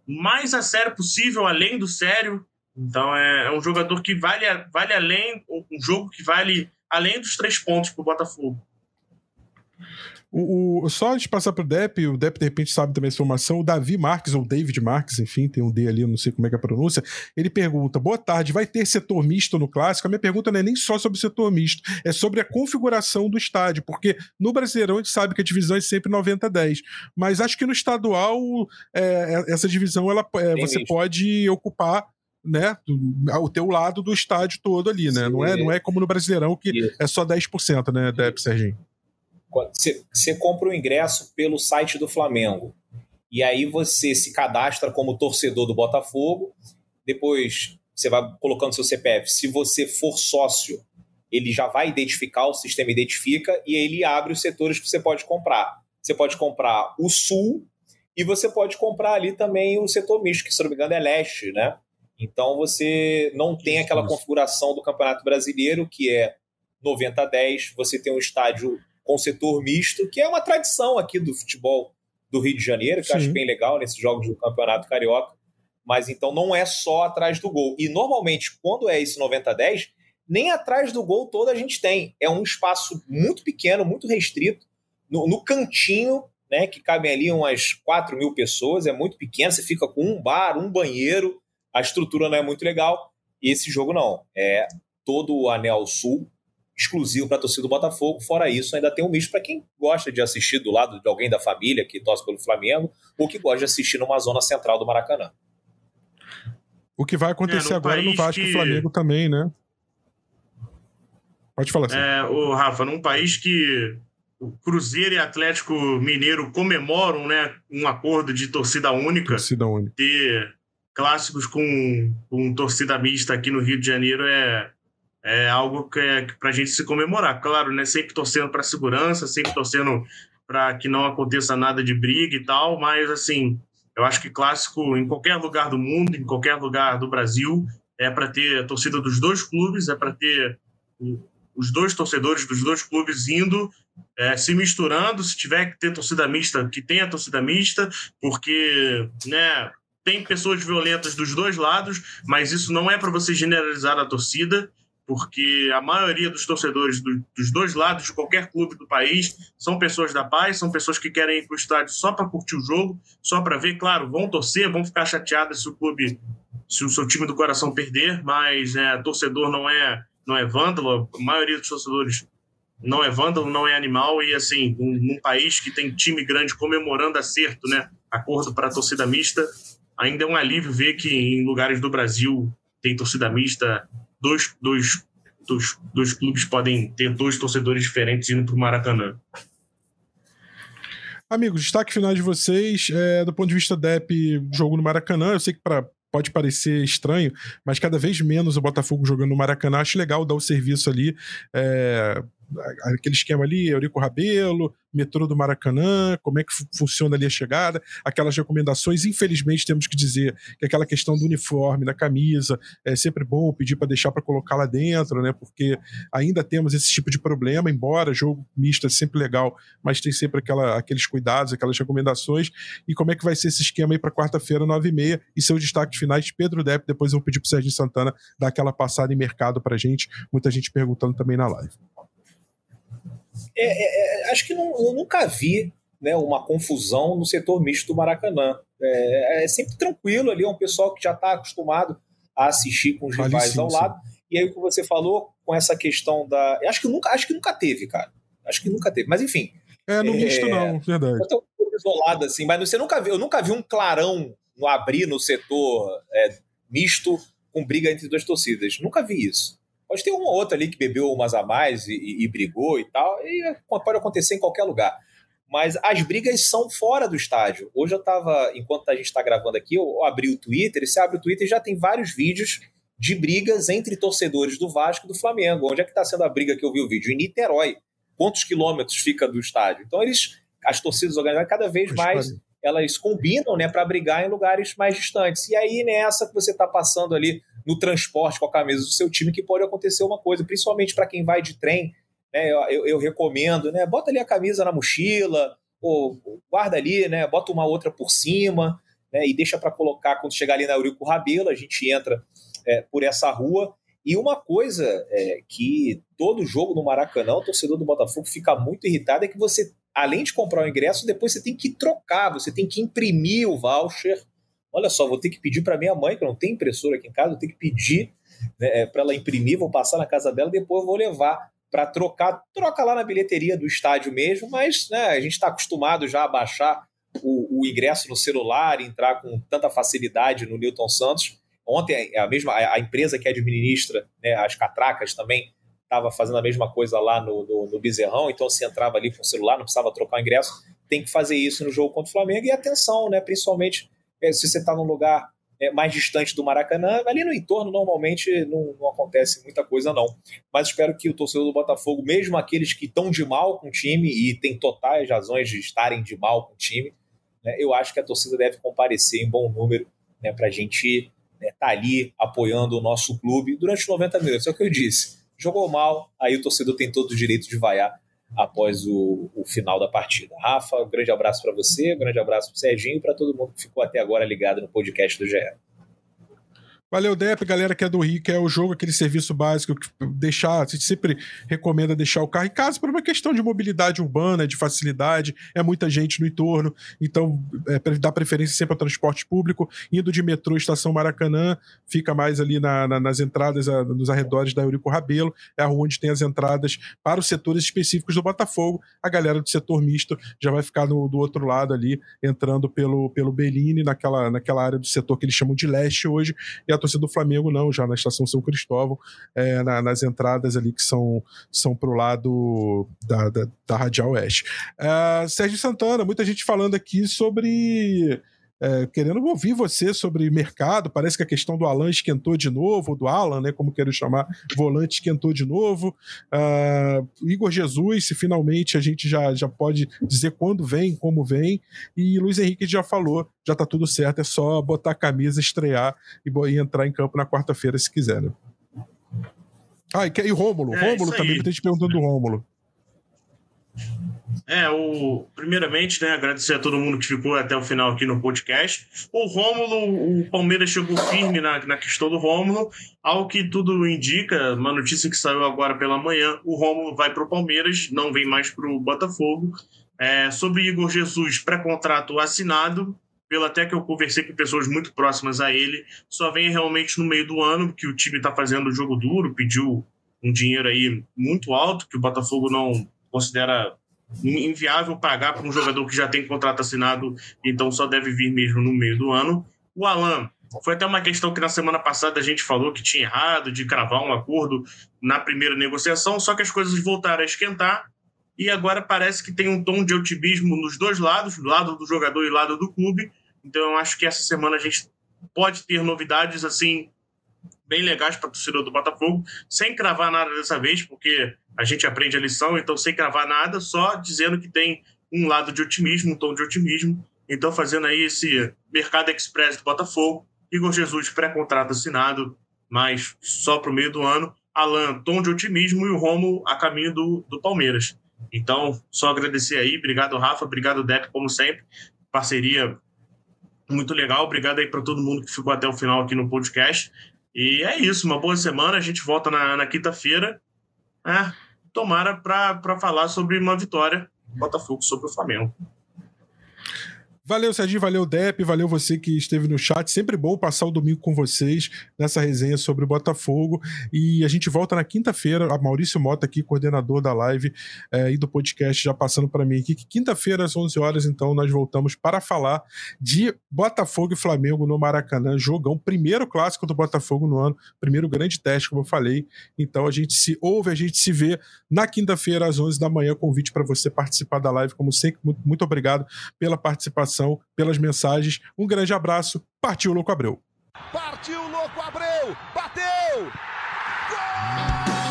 mais a sério possível, além do sério. Então é, é um jogador que vale, vale além, um jogo que vale além dos três pontos para o Botafogo. O, o, só de passar pro Depp, o Depp de repente sabe também essa informação, o Davi Marques, ou David Marques, enfim, tem um D ali, eu não sei como é que é a pronúncia, ele pergunta, boa tarde, vai ter setor misto no Clássico? A minha pergunta não é nem só sobre o setor misto, é sobre a configuração do estádio, porque no Brasileirão a gente sabe que a divisão é sempre 90-10, mas acho que no estadual é, é essa divisão ela, é, você misto. pode ocupar né, o teu lado do estádio todo ali, né? Não é, não é como no Brasileirão que Isso. é só 10%, né, Depp, Serginho? Você compra o ingresso pelo site do Flamengo. E aí você se cadastra como torcedor do Botafogo. Depois você vai colocando seu CPF. Se você for sócio, ele já vai identificar, o sistema identifica e ele abre os setores que você pode comprar. Você pode comprar o Sul e você pode comprar ali também o setor misto, que se não me engano é leste, né? Então você não tem aquela configuração do Campeonato Brasileiro, que é 90 a 10, você tem um estádio com setor misto, que é uma tradição aqui do futebol do Rio de Janeiro, que Sim. eu acho bem legal nesses jogos do Campeonato Carioca. Mas então não é só atrás do gol. E normalmente, quando é esse 90-10, nem atrás do gol todo a gente tem. É um espaço muito pequeno, muito restrito, no, no cantinho, né? Que cabem ali umas 4 mil pessoas, é muito pequeno, você fica com um bar, um banheiro, a estrutura não é muito legal. E esse jogo não. É todo o anel sul exclusivo para a torcida do Botafogo. Fora isso, ainda tem um misto para quem gosta de assistir do lado de alguém da família que torce pelo Flamengo ou que gosta de assistir numa zona central do Maracanã. O que vai acontecer é, agora no Vasco que... e Flamengo também, né? Pode falar assim. É, o Rafa, num país que o Cruzeiro e Atlético Mineiro comemoram né, um acordo de torcida única. Torcida única. Ter clássicos com, com torcida mista aqui no Rio de Janeiro é, é algo que é para a gente se comemorar. Claro, né? Sempre torcendo para segurança, sempre torcendo para que não aconteça nada de briga e tal, mas assim, eu acho que clássico em qualquer lugar do mundo, em qualquer lugar do Brasil, é para ter a torcida dos dois clubes, é para ter os dois torcedores dos dois clubes indo, é, se misturando. Se tiver que ter torcida mista, que tenha torcida mista, porque né, tem pessoas violentas dos dois lados, mas isso não é para você generalizar a torcida porque a maioria dos torcedores do, dos dois lados de qualquer clube do país são pessoas da paz, são pessoas que querem ir para o estádio só para curtir o jogo, só para ver, claro, vão torcer, vão ficar chateadas se o clube, se o seu time do coração perder, mas é, torcedor não é não é vândalo, a maioria dos torcedores não é vândalo, não é animal e assim, um, num país que tem time grande comemorando acerto, né, acordo para a torcida mista, ainda é um alívio ver que em lugares do Brasil tem torcida mista dois, dois, dois, dois clubes podem ter dois torcedores diferentes indo para o Maracanã. Amigos, destaque final de vocês, é, do ponto de vista DEP, jogo no Maracanã, eu sei que para pode parecer estranho, mas cada vez menos o Botafogo jogando no Maracanã. Acho legal dar o serviço ali. É, aquele esquema ali, Eurico Rabelo, metrô do Maracanã, como é que funciona ali a chegada, aquelas recomendações. Infelizmente, temos que dizer que aquela questão do uniforme, da camisa, é sempre bom pedir para deixar para colocar lá dentro, né? Porque ainda temos esse tipo de problema, embora jogo misto é sempre legal, mas tem sempre aquela, aqueles cuidados, aquelas recomendações. E como é que vai ser esse esquema aí para quarta-feira, 9h30? E seus destaques finais, Pedro Depp, depois eu vou pedir para o Sérgio Santana dar aquela passada em mercado para gente. Muita gente perguntando também na live. É, é, é, acho que não, eu nunca vi né, uma confusão no setor misto do Maracanã. É, é sempre tranquilo ali, é um pessoal que já está acostumado a assistir com os vale rivais sim, ao lado. Sim. E aí o que você falou com essa questão da. Acho que nunca, acho que nunca teve, cara. Acho que nunca teve. Mas enfim. É, no misto não, verdade. Eu tô isolado assim, mas você nunca viu, eu nunca vi um clarão no abrir no setor é, misto com briga entre duas torcidas. Nunca vi isso. Pode ter um ou outro ali que bebeu umas a mais e, e, e brigou e tal, e pode acontecer em qualquer lugar. Mas as brigas são fora do estádio. Hoje eu estava, enquanto a gente está gravando aqui, eu abri o Twitter, e você abre o Twitter e já tem vários vídeos de brigas entre torcedores do Vasco e do Flamengo. Onde é que está sendo a briga que eu vi o vídeo? Em Niterói. Quantos quilômetros fica do estádio? Então eles, as torcidas organizadas, cada vez mais elas combinam né, para brigar em lugares mais distantes. E aí, nessa que você está passando ali no transporte com a camisa do seu time que pode acontecer uma coisa, principalmente para quem vai de trem. Né, eu, eu, recomendo, né? Bota ali a camisa na mochila, ou guarda ali, né? Bota uma outra por cima, né? E deixa para colocar quando chegar ali na Eurico Rabelo, a gente entra é, por essa rua. E uma coisa é, que todo jogo no Maracanã, o torcedor do Botafogo fica muito irritado é que você, além de comprar o ingresso, depois você tem que trocar, você tem que imprimir o voucher Olha só, vou ter que pedir para minha mãe, que não tem impressora aqui em casa, vou ter que pedir né, é, para ela imprimir, vou passar na casa dela, depois vou levar para trocar. Troca lá na bilheteria do estádio mesmo, mas né, a gente está acostumado já a baixar o, o, ingresso no celular, entrar com tanta facilidade no Newton Santos. Ontem a mesma a, empresa que administra né, as catracas também estava fazendo a mesma coisa lá no, no, no Bezerrão, então se entrava ali com o celular, não precisava trocar o ingresso, tem que fazer isso no jogo contra o Flamengo e atenção, né, principalmente se você está num lugar é, mais distante do Maracanã, ali no entorno normalmente não, não, acontece muita coisa não. Mas espero que o torcedor do Botafogo, mesmo aqueles que estão de mal com o time e tem totais razões de estarem de mal com o time, né, eu acho que a torcida deve comparecer em bom número né, para a gente estar né, tá ali apoiando o nosso clube durante 90 minutos. É o que eu disse. Jogou mal, aí o torcedor tem todo o direito de vaiar após o, o final da partida. Rafa, um grande abraço para você, um grande abraço para o Serginho e para todo mundo que ficou até agora ligado no podcast do GE. Valeu, Dep, galera que é do Rio, que é o jogo, aquele serviço básico que deixar, a gente sempre recomenda deixar o carro em casa por uma questão de mobilidade urbana, de facilidade, é muita gente no entorno, então é, dá preferência sempre ao transporte público, indo de metrô estação Maracanã, fica mais ali na, na, nas entradas, a, nos arredores da Eurico Rabelo, é a rua onde tem as entradas para os setores específicos do Botafogo, a galera do setor misto já vai ficar no, do outro lado ali, entrando pelo, pelo Bellini, naquela, naquela área do setor que eles chamam de leste hoje, e a torcida do Flamengo não, já na estação São Cristóvão, é, na, nas entradas ali que são, são pro lado da, da, da Radial Oeste. Uh, Sérgio Santana, muita gente falando aqui sobre é, querendo ouvir você sobre mercado. Parece que a questão do Alan esquentou de novo, do Alan, né, como quero chamar, volante esquentou de novo. Uh, Igor Jesus, se finalmente a gente já, já pode dizer quando vem, como vem. E Luiz Henrique já falou, já tá tudo certo, é só botar a camisa, estrear e, e entrar em campo na quarta-feira se quiser. Né? Ah, e, e Rômulo, é, Rômulo também, muita gente perguntando do Rômulo. É, o, primeiramente, né, agradecer a todo mundo que ficou até o final aqui no podcast. O Rômulo, o Palmeiras chegou firme na, na questão do Rômulo, ao que tudo indica, uma notícia que saiu agora pela manhã, o Rômulo vai para o Palmeiras, não vem mais para o Botafogo. É, sobre Igor Jesus, pré-contrato assinado, pelo até que eu conversei com pessoas muito próximas a ele, só vem realmente no meio do ano, que o time está fazendo o jogo duro, pediu um dinheiro aí muito alto, que o Botafogo não considera inviável pagar para um jogador que já tem contrato assinado, então só deve vir mesmo no meio do ano. O Alan, foi até uma questão que na semana passada a gente falou que tinha errado de cravar um acordo na primeira negociação, só que as coisas voltaram a esquentar e agora parece que tem um tom de otimismo nos dois lados, do lado do jogador e do lado do clube. Então eu acho que essa semana a gente pode ter novidades assim bem legais para o torcedor do Botafogo, sem cravar nada dessa vez, porque a gente aprende a lição, então sem cravar nada, só dizendo que tem um lado de otimismo, um tom de otimismo. Então, fazendo aí esse mercado express do Botafogo, Igor Jesus pré-contrato assinado, mas só para o meio do ano. Alan, tom de otimismo e o Romo a caminho do, do Palmeiras. Então, só agradecer aí. Obrigado, Rafa. Obrigado, Depp, como sempre. Parceria muito legal. Obrigado aí para todo mundo que ficou até o final aqui no podcast. E é isso. Uma boa semana. A gente volta na, na quinta-feira. É, tomara para falar sobre uma vitória do Botafogo sobre o Flamengo. Valeu, Serginho, valeu, Dep, valeu você que esteve no chat. Sempre bom passar o domingo com vocês nessa resenha sobre o Botafogo. E a gente volta na quinta-feira. A Maurício Mota aqui, coordenador da live é, e do podcast, já passando para mim aqui. Quinta-feira, às 11 horas, então, nós voltamos para falar de Botafogo e Flamengo no Maracanã. Jogão, primeiro clássico do Botafogo no ano, primeiro grande teste, como eu falei. Então a gente se ouve, a gente se vê na quinta-feira, às 11 da manhã. Convite para você participar da live, como sempre. Muito, muito obrigado pela participação pelas mensagens. Um grande abraço. Partiu, Louco Abreu. Partiu, Louco Abreu. Bateu! Gol!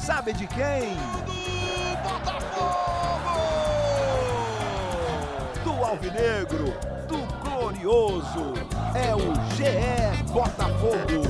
Sabe de quem? Do Botafogo! Do Alvinegro, do Glorioso. É o GE Botafogo.